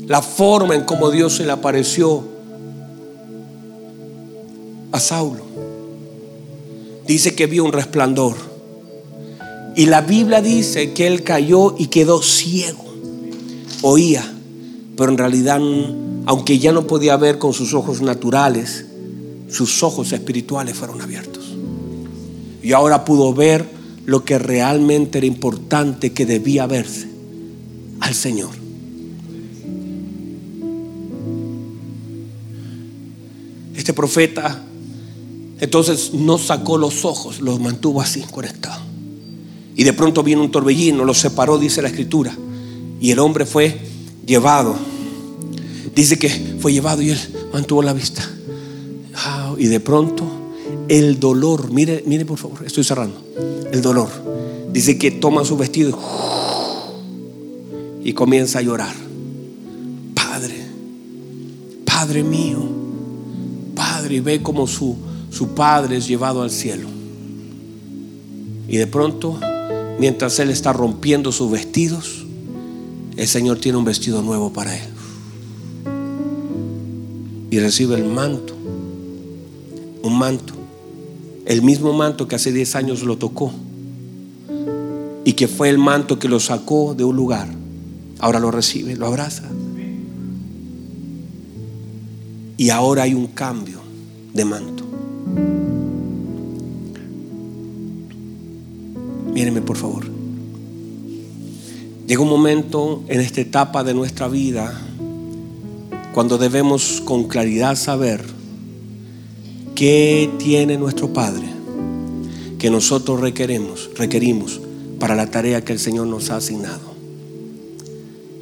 la forma en cómo Dios se le apareció a Saulo, dice que vio un resplandor y la Biblia dice que él cayó y quedó ciego. Oía, pero en realidad, aunque ya no podía ver con sus ojos naturales, sus ojos espirituales fueron abiertos. Y ahora pudo ver lo que realmente era importante que debía verse al Señor. Este profeta entonces no sacó los ojos, los mantuvo así conectados. Y de pronto vino un torbellino, lo separó, dice la escritura. Y el hombre fue llevado. Dice que fue llevado y él mantuvo la vista. Y de pronto el dolor, mire, mire por favor, estoy cerrando. El dolor. Dice que toma su vestido y comienza a llorar. Padre, Padre mío, Padre, y ve como su, su padre es llevado al cielo. Y de pronto mientras él está rompiendo sus vestidos, el Señor tiene un vestido nuevo para él. Y recibe el manto, un manto, el mismo manto que hace 10 años lo tocó y que fue el manto que lo sacó de un lugar. Ahora lo recibe, lo abraza. Y ahora hay un cambio de manto. Mírenme por favor. Llega un momento en esta etapa de nuestra vida cuando debemos con claridad saber qué tiene nuestro Padre que nosotros requeremos, requerimos para la tarea que el Señor nos ha asignado.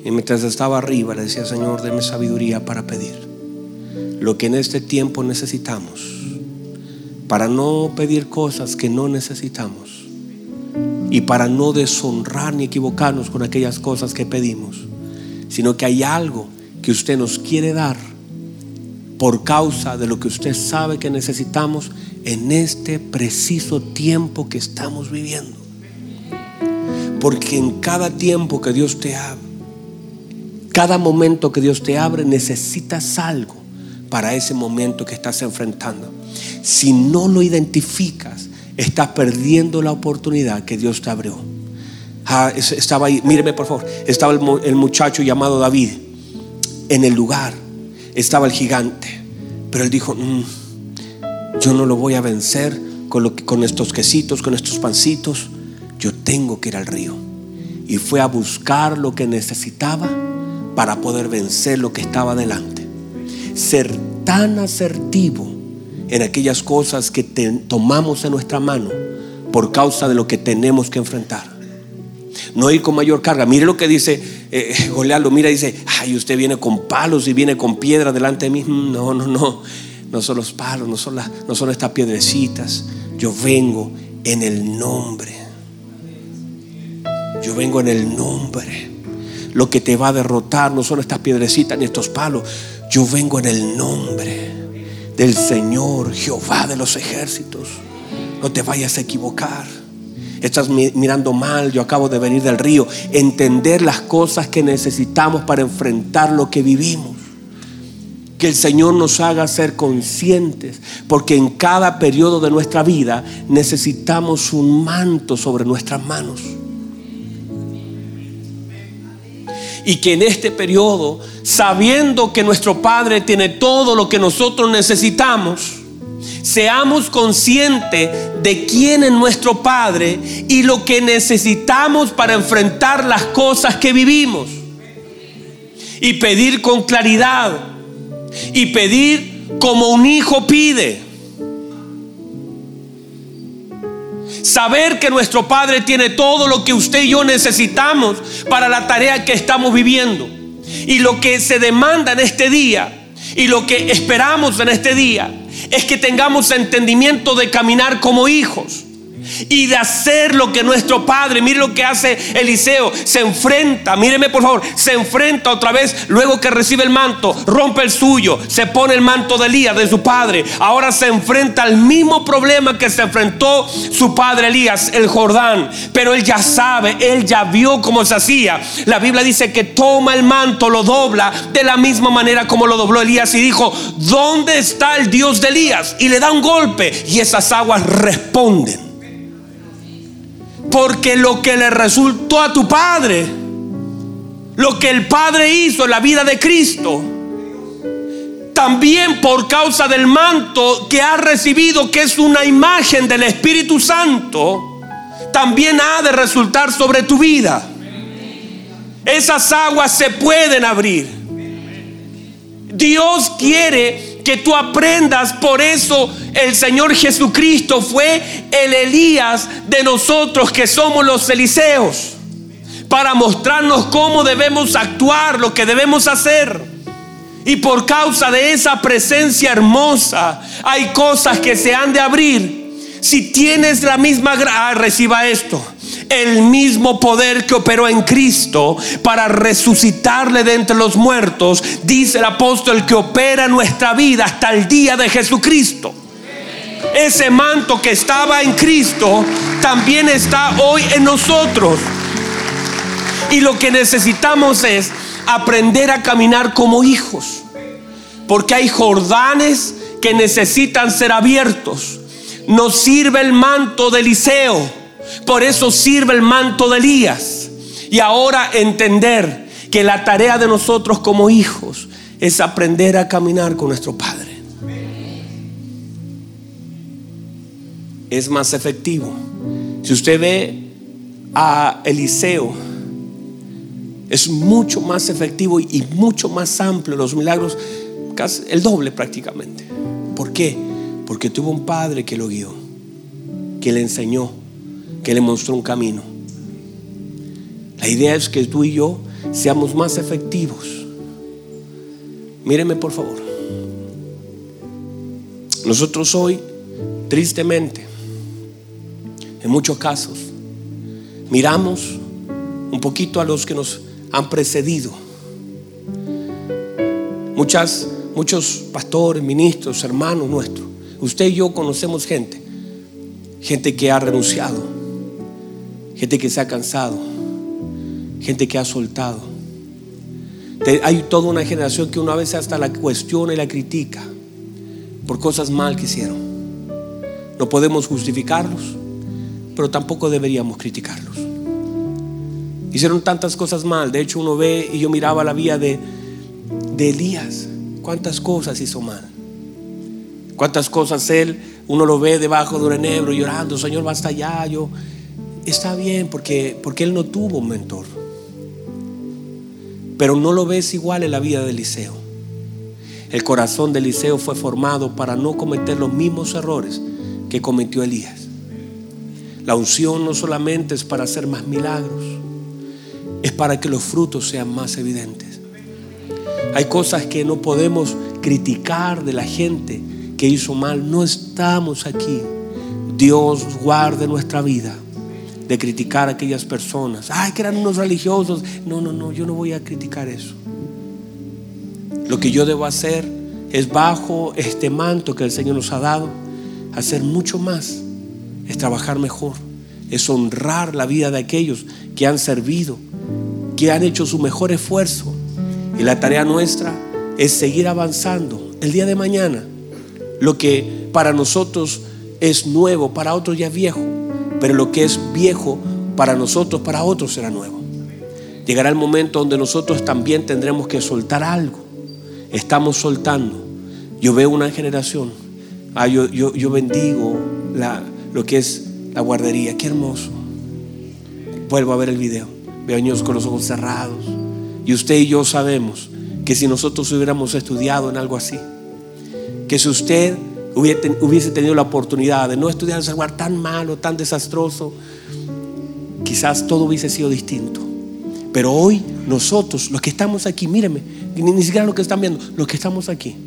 Y mientras estaba arriba le decía, Señor, deme sabiduría para pedir lo que en este tiempo necesitamos, para no pedir cosas que no necesitamos y para no deshonrar ni equivocarnos con aquellas cosas que pedimos, sino que hay algo que usted nos quiere dar por causa de lo que usted sabe que necesitamos en este preciso tiempo que estamos viviendo. Porque en cada tiempo que Dios te abre, cada momento que Dios te abre, necesitas algo para ese momento que estás enfrentando. Si no lo identificas, estás perdiendo la oportunidad que Dios te abrió. Ah, estaba ahí, míreme por favor, estaba el, muchacho llamado David en el lugar, estaba el gigante, pero él dijo, mm, yo no lo voy a vencer con, con estos quesitos, con estos pancitos, yo tengo que ir al río. Y fue a buscar lo que necesitaba para poder vencer lo que estaba delante. Ser tan asertivo en aquellas cosas que tomamos en nuestra mano por causa de lo que tenemos que enfrentar. No ir con mayor carga. Mire lo que dice eh, eh lo mira y dice, ay, usted viene con palos y viene con piedra delante de mí. Mm, no, no, no. No son los palos, no son, las, no son estas piedrecitas. Yo vengo en el nombre. Yo vengo en el nombre. Lo que te va a derrotar no son estas piedrecitas ni estos palos. Yo vengo en el nombre del Señor, Jehová de los ejércitos. No te vayas a equivocar. Estás mirando mal, yo acabo de venir del río. Entender las cosas que necesitamos para enfrentar lo que vivimos. que el Señor nos haga ser conscientes, porque en cada periodo de nuestra vida necesitamos un manto sobre nuestras manos. Y que en este periodo, sabiendo que nuestro Padre tiene todo lo que nosotros necesitamos, seamos conscientes de quién es nuestro Padre y lo que necesitamos para enfrentar las cosas que vivimos. Y pedir con claridad y pedir como un hijo pide. Saber que nuestro Padre tiene todo lo que usted y yo necesitamos para la tarea que estamos viviendo. Y lo que se demanda en este día y lo que esperamos en este día es que tengamos entendimiento de caminar como hijos y de hacer lo que nuestro Padre, mire lo que hace Eliseo, se enfrenta, míreme por favor, se enfrenta otra vez luego que recibe el manto, rompe el suyo, se pone el manto de Elías, de su padre, ahora se enfrenta al mismo problema que se enfrentó su padre Elías, el Jordán, pero él ya sabe, él ya vio cómo se hacía. La Biblia dice que toma el manto, lo dobla de la misma manera como lo dobló Elías y dijo, ¿dónde está el Dios de Elías? Y le da un golpe y esas aguas responden. Porque lo que le resultó a tu padre, lo que el Padre hizo en la vida de Cristo, también por causa del manto que ha recibido, que es una imagen del Espíritu Santo, también ha de resultar sobre tu vida. Esas aguas se pueden abrir. Dios quiere que tú aprendas. Por eso el Señor Jesucristo fue el Elías de nosotros que somos los Eliseos. Para mostrarnos cómo debemos actuar, lo que debemos hacer. Y por causa de esa presencia hermosa, hay cosas que se han de abrir. Si tienes la misma gracia, reciba esto el mismo poder que operó en Cristo para resucitarle de entre los muertos, dice el apóstol que opera nuestra vida hasta el día de Jesucristo. Ese manto que estaba en Cristo también está hoy en nosotros. Y lo que necesitamos es aprender a caminar como hijos. Porque hay jordanes que necesitan ser abiertos. Nos sirve el manto de Eliseo por eso sirve el manto de Elías. Y ahora entender que la tarea de nosotros como hijos es aprender a caminar con nuestro Padre. Es más efectivo. Si usted ve a Eliseo, es mucho más efectivo y mucho más amplio los milagros, casi el doble prácticamente. ¿Por qué? Porque tuvo un padre que lo guió, que le enseñó, que le mostró un camino. La idea es que tú y yo seamos más efectivos. Míreme por favor. Nosotros hoy, tristemente, en muchos casos, miramos un poquito a los que nos han precedido. Muchas, muchos pastores, ministros, hermanos nuestros. Usted y yo conocemos gente, gente que ha renunciado, gente que se ha cansado, gente que ha soltado. Hay toda una generación que una vez hasta la cuestiona y la critica por cosas mal que hicieron. No podemos justificarlos, pero tampoco deberíamos criticarlos. Hicieron tantas cosas mal. De hecho, uno ve y yo miraba la vida de, de Elías. ¿Cuántas cosas hizo mal? ¿Cuántas cosas él, uno lo ve debajo de un enebro llorando, Señor, basta ya, yo está bien porque, porque él no tuvo un mentor. Pero no lo ves igual en la vida de Eliseo. El corazón de Eliseo fue formado para no cometer los mismos errores que cometió Elías. La unción no solamente es para hacer más milagros, es para que los frutos sean más evidentes. Hay cosas que no podemos criticar de la gente que hizo mal. No estamos aquí. Dios guarde nuestra vida de criticar a aquellas personas. Ay, que eran unos religiosos. No, no, no, yo no voy a criticar eso. Lo que yo debo hacer es bajo este manto que el Señor nos ha dado, hacer mucho más, es trabajar mejor, es honrar la vida de aquellos que han servido, que han hecho su mejor esfuerzo. Y la tarea nuestra es seguir avanzando. El día de mañana, lo que para nosotros es nuevo, para otros ya es viejo, pero lo que es viejo para nosotros, para otros será nuevo. Llegará el momento donde nosotros también tendremos que soltar algo. Estamos soltando. Yo veo una generación. Ah, yo, yo, bendigo la, lo que es la guardería. Qué hermoso. Vuelvo a ver el video. Veo niños con los ojos cerrados. Y usted y yo sabemos que si nosotros hubiéramos estudiado en algo así, que si usted hubiese tenido la oportunidad de no estudiar ese lugar tan malo, tan desastroso, quizás todo hubiese sido distinto. Pero hoy nosotros, los que estamos aquí, mírenme, ni, siquiera los que están viendo, los que estamos aquí,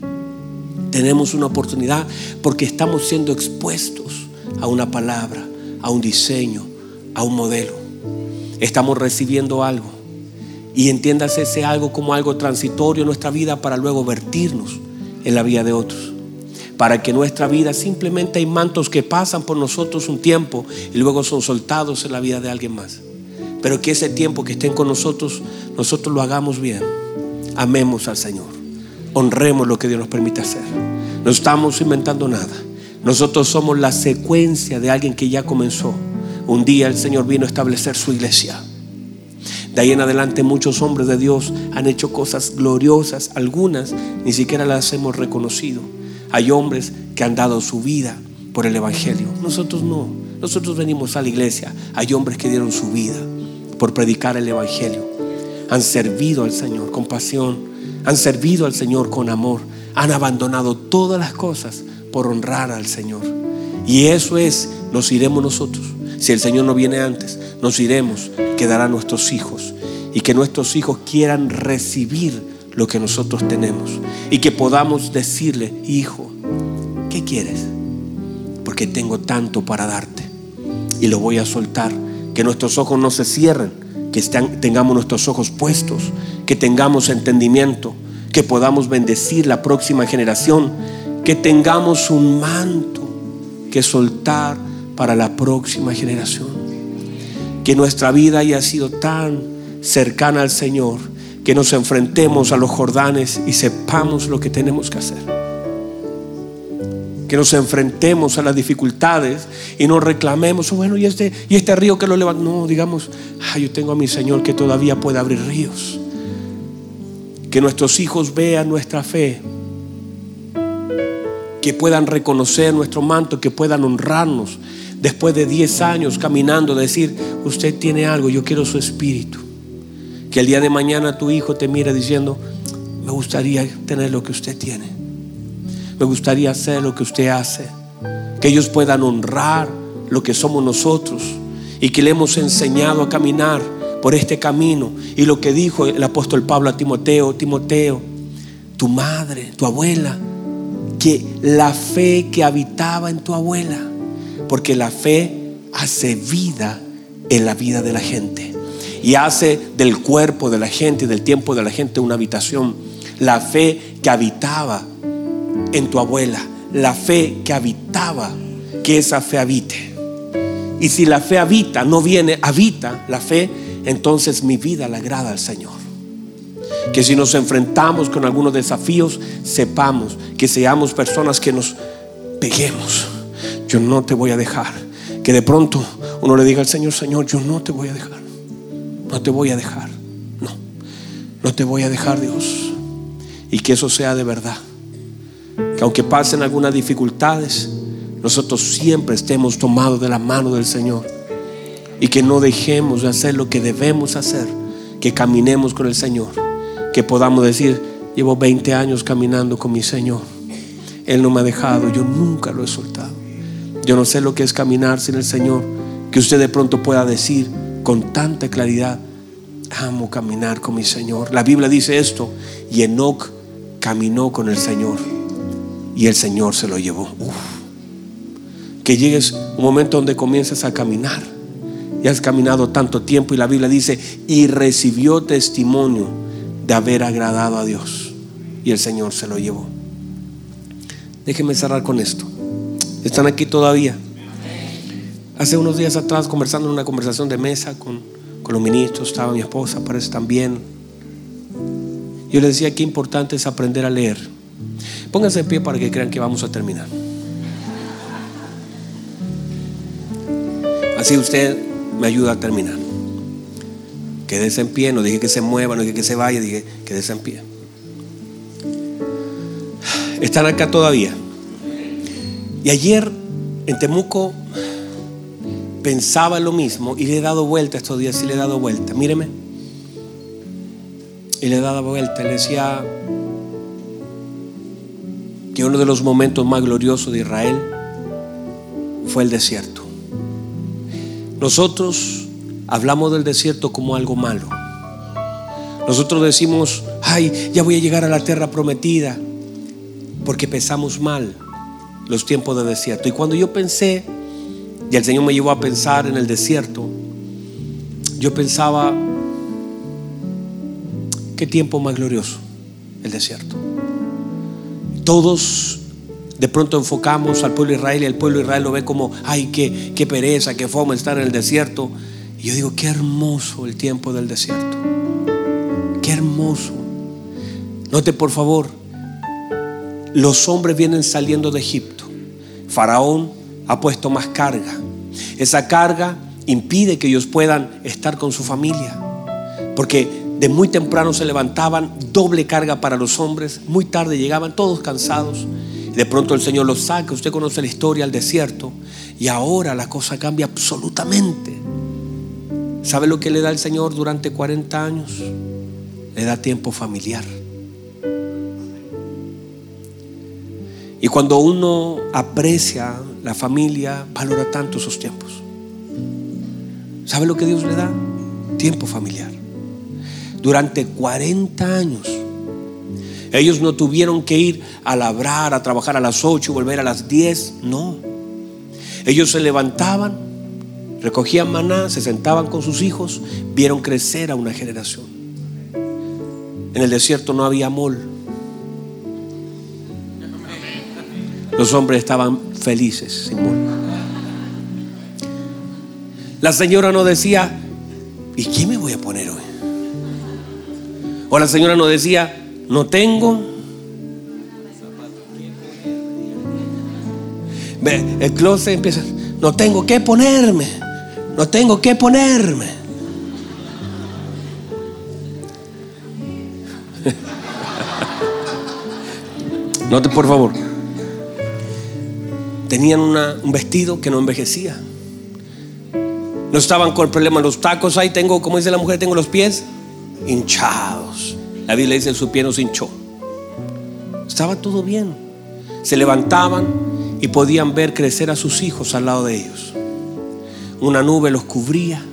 tenemos una oportunidad porque estamos siendo expuestos a una palabra, a un diseño, a un modelo. Estamos recibiendo algo. Y entiéndase ese algo como algo transitorio en nuestra vida para luego vertirnos en la vida de otros. Para que nuestra vida simplemente hay mantos que pasan por nosotros un tiempo y luego son soltados en la vida de alguien más. Pero que ese tiempo que estén con nosotros, nosotros lo hagamos bien. Amemos al Señor. Honremos lo que Dios nos permite hacer. No estamos inventando nada. Nosotros somos la secuencia de alguien que ya comenzó. Un día el Señor vino a establecer su iglesia. De ahí en adelante muchos hombres de Dios han hecho cosas gloriosas. Algunas ni siquiera las hemos reconocido. Hay hombres que han dado su vida por el Evangelio. Nosotros no. Nosotros venimos a la iglesia. Hay hombres que dieron su vida por predicar el Evangelio. Han servido al Señor con pasión, han servido al Señor con amor, han abandonado todas las cosas por honrar al Señor. Y eso es, nos iremos nosotros. Si el Señor no viene antes, nos iremos, quedarán nuestros hijos. Y que nuestros hijos quieran recibir lo que nosotros tenemos. Y que podamos decirle, hijo, ¿qué quieres? Porque tengo tanto para darte. Y lo voy a soltar que nuestros ojos no se cierren, que tengamos nuestros ojos puestos, que tengamos entendimiento, que podamos bendecir la próxima generación, que tengamos un manto que soltar para la próxima generación. Que nuestra vida haya sido tan cercana al Señor, que nos enfrentemos a los Jordanes y sepamos lo que tenemos que hacer que nos enfrentemos a las dificultades y nos reclamemos, oh, bueno, y este, y este río que lo levanta. No, digamos, yo tengo a mi Señor que todavía puede abrir ríos. Que nuestros hijos vean nuestra fe, que puedan reconocer nuestro manto, que puedan honrarnos después de 10 años caminando, decir, usted tiene algo, yo quiero su espíritu. Que el día de mañana tu hijo te mire diciendo, me gustaría tener lo que usted tiene. Me gustaría hacer lo que usted hace. Que ellos puedan honrar lo que somos nosotros y que le hemos enseñado a caminar por este camino. Y lo que dijo el apóstol Pablo a Timoteo, Timoteo, tu madre, tu abuela, que la fe que habitaba en tu abuela, porque la fe hace vida en la vida de la gente y hace del cuerpo de la gente y del tiempo de la gente una habitación. La fe que habitaba en tu abuela, la fe que habitaba, que esa fe habite. Y si la fe habita, no viene, habita la fe, entonces mi vida le agrada al Señor. Que si nos enfrentamos con algunos desafíos, sepamos que seamos personas que nos peguemos. Yo no te voy a dejar. Que de pronto uno le diga al Señor, Señor, yo no te voy a dejar. No te voy a dejar. No, no te voy a dejar, Dios. Y que eso sea de verdad. Que aunque pasen algunas dificultades, nosotros siempre estemos tomados de la mano del Señor. Y que no dejemos de hacer lo que debemos hacer, que caminemos con el Señor, que podamos decir, llevo 20 años caminando con mi Señor, Él no me ha dejado, yo nunca lo he soltado. Yo no sé lo que es caminar sin el Señor, que usted de pronto pueda decir con tanta claridad, amo caminar con mi Señor. La Biblia dice esto, y Enoch caminó con el Señor y el Señor se lo llevó. Que llegues un momento donde comiences a caminar. Y has caminado tanto tiempo y la Biblia dice, y recibió testimonio de haber agradado a Dios. Y el Señor se lo llevó. Déjenme cerrar con esto. ¿Están aquí todavía? Hace unos días atrás, conversando en una conversación de mesa con, con los ministros, estaba mi esposa, parece también. Yo le decía qué importante es aprender a leer. Pónganse de pie para que crean que vamos a terminar. Así usted me ayuda a terminar. Quédese en pie, no dije que se mueva, no dije que se vaya, dije quédese en pie. Están acá todavía. Y ayer en Temuco pensaba lo mismo y le he dado vuelta estos días, sí le he dado vuelta. Míreme. Y le he dado vuelta. Le decía que uno de los momentos más gloriosos de Israel fue el desierto. Nosotros hablamos del desierto como algo malo. Nosotros decimos, ay, ya voy a llegar a la tierra prometida, porque pensamos mal los tiempos de desierto. Y cuando yo pensé, y el Señor me llevó a pensar en el desierto, yo pensaba, qué tiempo más glorioso el desierto. Todos de pronto enfocamos al pueblo de Israel y el pueblo de Israel lo ve como, ay, qué, qué pereza, qué fome estar en el desierto. Y yo digo, qué hermoso el tiempo del desierto. Qué hermoso. Note por favor, los hombres vienen saliendo de Egipto. Faraón ha puesto más carga. Esa carga impide que ellos puedan estar con su familia. Porque de muy temprano se levantaban, doble carga para los hombres, muy tarde llegaban todos cansados. De pronto el Señor los saca, usted conoce la historia al desierto, y ahora la cosa cambia absolutamente. ¿Sabe lo que le da el Señor durante 40 años? Le da tiempo familiar. Y cuando uno aprecia la familia, valora tanto esos tiempos. ¿Sabe lo que Dios le da? Tiempo familiar. Durante 40 años ellos no tuvieron que ir a labrar, a trabajar a las 8 y volver a las 10. No. Ellos se levantaban, recogían maná, se sentaban con sus hijos, vieron crecer a una generación. En el desierto no había mol. Los hombres estaban felices sin. La señora no decía, ¿y qué me voy a poner hoy? O la señora no decía, no tengo. El closet empieza, no tengo que ponerme, no tengo que ponerme. (laughs) Note por favor. Tenían un vestido que no envejecía. No estaban con el problema los tacos. Ahí tengo, como dice la mujer, tengo los pies hinchados. La Biblia dice, su pie no se hinchó. Estaba todo bien. Se levantaban y podían ver crecer a sus hijos al lado de ellos. Una nube los cubría.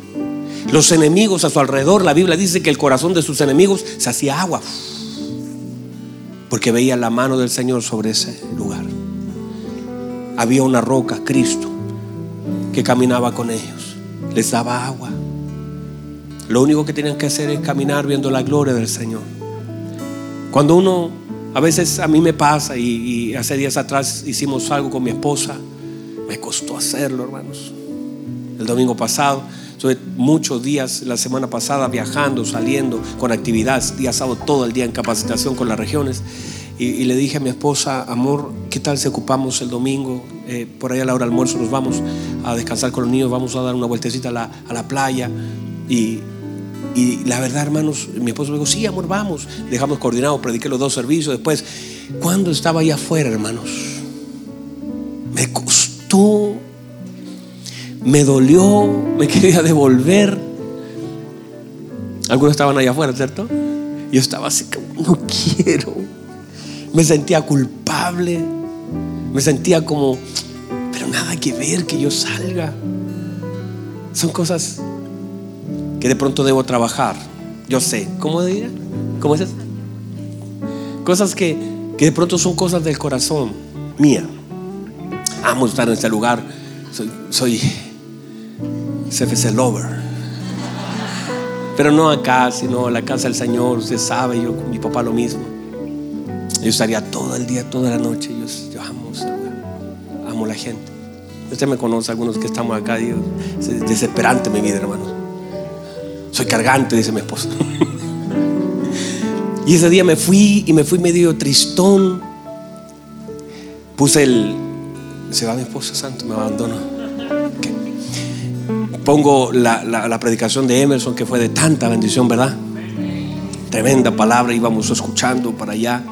Los enemigos a su alrededor, la Biblia dice que el corazón de sus enemigos se hacía agua. Porque veía la mano del Señor sobre ese lugar. Había una roca, Cristo, que caminaba con ellos. Les daba agua. Lo único que tenían que hacer es caminar viendo la gloria del Señor. Cuando uno, a veces a mí me pasa, y, hace días atrás hicimos algo con mi esposa, me costó hacerlo, hermanos. El domingo pasado, estuve muchos días la semana pasada viajando, saliendo con actividades, día sábado todo el día en capacitación con las regiones. Y, le dije a mi esposa, amor, ¿qué tal si ocupamos el domingo? Eh, por ahí a la hora del almuerzo nos vamos a descansar con los niños, vamos a dar una vueltecita a la, a la playa. Y, y la verdad, hermanos, mi esposo me dijo, sí, amor, vamos. Dejamos coordinado, prediqué los dos servicios. Después, cuando estaba allá afuera, hermanos, me costó, me dolió, me (laughs) quería devolver. Algunos estaban allá afuera, ¿cierto? Yo estaba así como, no quiero. Me sentía culpable. Me sentía como, pero nada que ver que yo salga. Son cosas que de pronto debo trabajar. Yo sé, ¿cómo diría? ¿Cómo es eso? Cosas que, que de pronto son cosas del corazón mía. Amo estar en este lugar. Soy, soy CFC lover. Pero no acá, sino en la casa del Señor. Usted sabe, yo mi papá lo mismo. Yo estaría todo el día, toda la noche. Yo, yo amo, amo la gente. Usted me conoce, algunos que estamos acá. Dios, es desesperante mi vida, hermanos. Soy cargante, dice mi esposa. (laughs) Y ese día me fui y me fui medio tristón. Puse el... Se va mi esposa santo, me abandonó. Pongo la, la predicación de Emerson que fue de tanta bendición, ¿verdad? Tremenda palabra, íbamos escuchando para allá.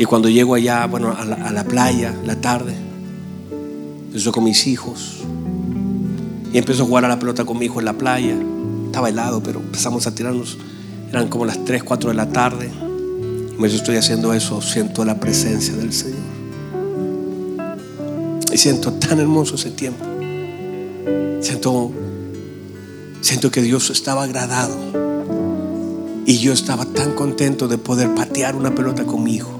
Y cuando llego allá, bueno, a la, playa, la tarde, empiezo con mis hijos. Y empiezo a jugar a la pelota con mi hijo en la playa. Estaba helado, pero empezamos a tirarnos. Eran como las 3, 4 de la tarde. Y mientras estoy haciendo eso, siento la presencia del Señor. Y siento tan hermoso ese tiempo. Siento, siento que Dios estaba agradado y yo estaba tan contento de poder patear una pelota con mi hijo.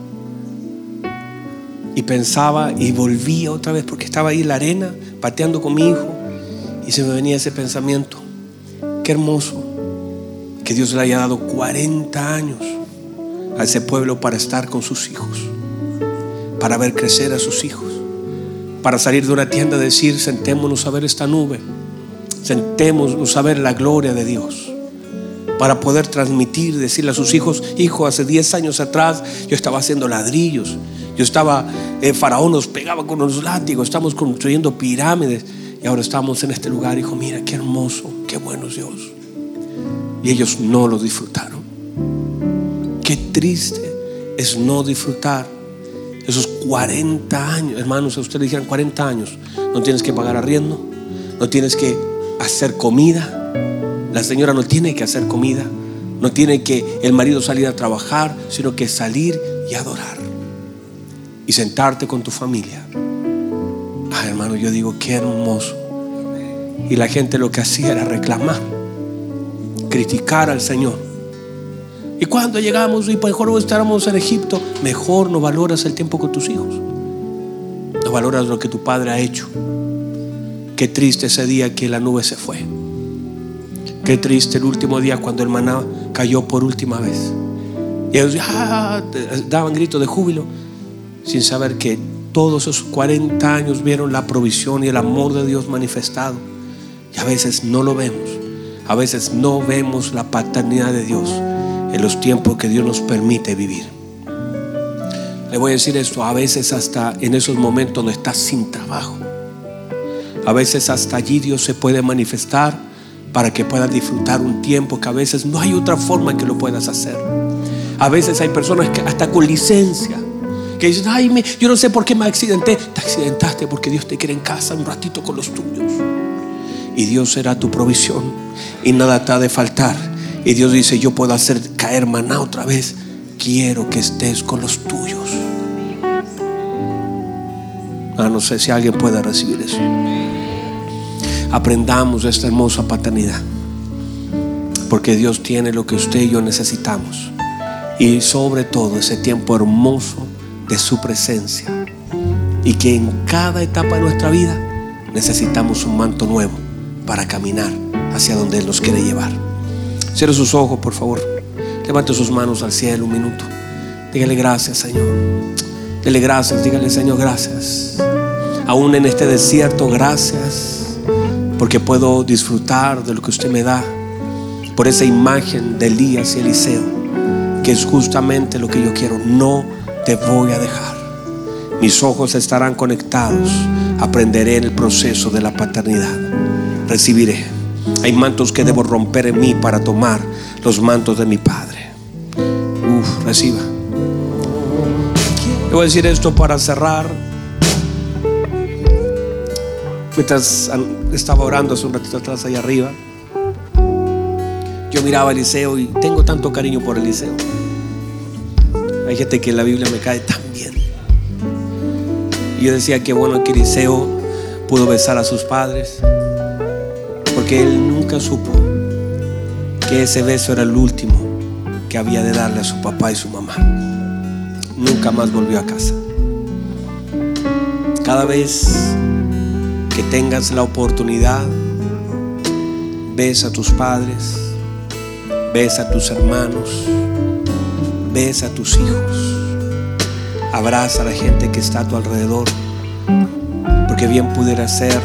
Y pensaba y volvía otra vez porque estaba ahí en la arena pateando con mi hijo. Y se me venía ese pensamiento. Qué hermoso que Dios le haya dado 40 años a ese pueblo para estar con sus hijos. Para ver crecer a sus hijos. Para salir de una tienda y decir, sentémonos a ver esta nube. Sentémonos a ver la gloria de Dios para poder transmitir, decirle a sus hijos, hijo, hace 10 años atrás yo estaba haciendo ladrillos, yo estaba, eh, faraón nos pegaba con los látigos, estamos construyendo pirámides y ahora estamos en este lugar, hijo, mira qué hermoso, qué bueno Dios. Y ellos no lo disfrutaron. Qué triste es no disfrutar esos 40 años. Hermanos, a ustedes dijeron 40 años, no tienes que pagar arriendo, no tienes que hacer comida, la señora no tiene que hacer comida, no tiene que el marido salir a trabajar, sino que salir y adorar. Y sentarte con tu familia. Ah, hermano, yo digo, qué hermoso. Y la gente lo que hacía era reclamar, criticar al Señor. Y cuando llegamos y mejor estábamos en Egipto, mejor no valoras el tiempo con tus hijos. No valoras lo que tu padre ha hecho. Qué triste ese día que la nube se fue. Qué triste el último día cuando el maná cayó por última vez. Y ellos ah", daban gritos de júbilo sin saber que todos esos 40 años vieron la provisión y el amor de Dios manifestado. Y a veces no lo vemos. A veces no vemos la paternidad de Dios en los tiempos que Dios nos permite vivir. Le voy a decir esto, a veces hasta en esos momentos no estás sin trabajo. A veces hasta allí Dios se puede manifestar para que puedas disfrutar un tiempo que a veces no hay otra forma que lo puedas hacer. A veces hay personas que hasta con licencia que dicen, ay, yo no sé por qué me accidenté. Te accidentaste porque Dios te quiere en casa un ratito con los tuyos. Y Dios será tu provisión y nada te ha de faltar. Y Dios dice, yo puedo hacer caer maná otra vez. Quiero que estés con los tuyos. Ah, no sé si alguien puede recibir eso aprendamos esta hermosa paternidad. Porque Dios tiene lo que usted y yo necesitamos. Y sobre todo ese tiempo hermoso de su presencia. Y que en cada etapa de nuestra vida necesitamos un manto nuevo para caminar hacia donde Él nos quiere llevar. Cierre sus ojos, por favor. Levante sus manos al cielo un minuto. Dígale gracias, Señor. Dile gracias, dígale, Señor, gracias. Aún en este desierto, gracias porque puedo disfrutar de lo que usted me da, por esa imagen de Elías y Eliseo, que es justamente lo que yo quiero. No te voy a dejar. Mis ojos estarán conectados. Aprenderé en el proceso de la paternidad. Recibiré. Hay mantos que debo romper en mí para tomar los mantos de mi Padre. Uf, reciba. A decir esto para cerrar. Mientras estaba orando hace un ratito atrás allá arriba, yo miraba a Eliseo y tengo tanto cariño por Eliseo. Hay gente que la Biblia me cae tan bien. Yo decía que bueno que Eliseo pudo besar a sus padres, porque él nunca supo que ese beso era el último que había de darle a su papá y su mamá. Nunca más volvió a casa. Cada vez que tengas la oportunidad, ves a tus padres, ves a tus hermanos, ves a tus hijos, abraza a la gente que está a tu alrededor, porque bien pudiera ser,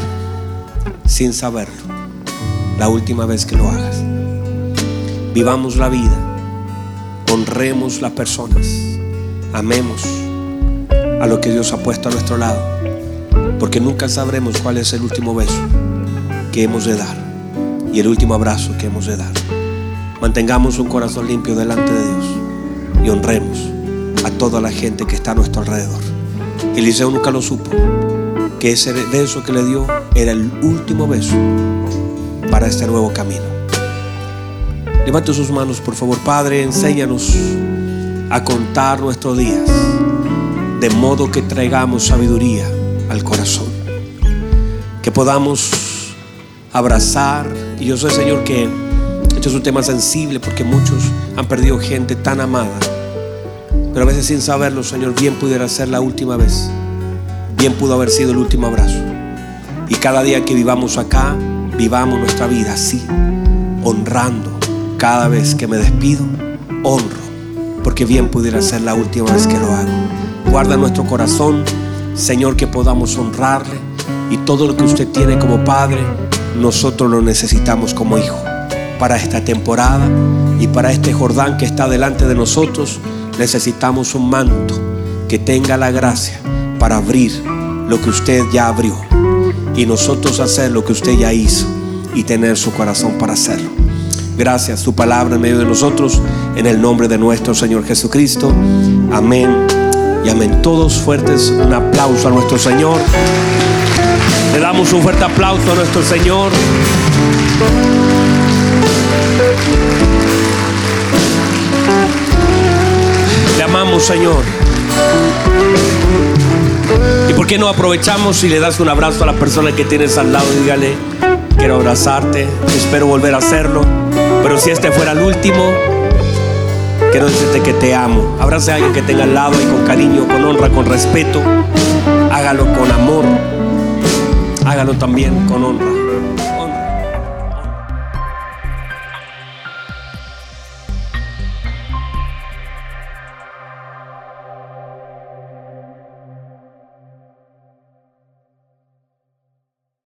sin saberlo, la última vez que lo hagas. Vivamos la vida honremos las personas, amemos a lo que Dios ha puesto a nuestro lado, porque nunca sabremos cuál es el último beso que hemos de dar y el último abrazo que hemos de dar. Mantengamos un corazón limpio delante de Dios y honremos a toda la gente que está a nuestro alrededor. Eliseo nunca lo supo, que ese beso que le dio era el último beso para este nuevo camino. Levante sus manos, por favor, Padre, enséñanos a contar nuestros días, de modo que traigamos sabiduría al corazón, que podamos abrazar, y yo sé, Señor, que este es un tema sensible porque muchos han perdido gente tan amada, pero a veces sin saberlo, Señor, bien pudiera ser la última vez, bien pudo haber sido el último abrazo. Y cada día que vivamos acá, vivamos nuestra vida así, honrando. Cada vez que me despido, honro, porque bien pudiera ser la última vez que lo hago. Guarda nuestro corazón, Señor, que podamos honrarle y todo lo que usted tiene como Padre, nosotros lo necesitamos como hijo. Para esta temporada y para este Jordán que está delante de nosotros, necesitamos un manto que tenga la gracia para abrir lo que usted ya abrió y nosotros hacer lo que usted ya hizo y tener su corazón para hacerlo. Gracias, su palabra en medio de nosotros, en el nombre de nuestro Señor Jesucristo. Amén y amén. Todos fuertes, un aplauso a nuestro Señor. Le damos un fuerte aplauso a nuestro Señor. Señor. ¿Y por qué no aprovechamos y le das un abrazo a la persona que tienes al lado? Dígale, quiero abrazarte, espero volver a hacerlo. Pero si este fuera el último, quiero decirte que te amo. Abrace a alguien que tenga al lado y con cariño, con honra, con respeto. Hágalo con amor. Hágalo también con honra.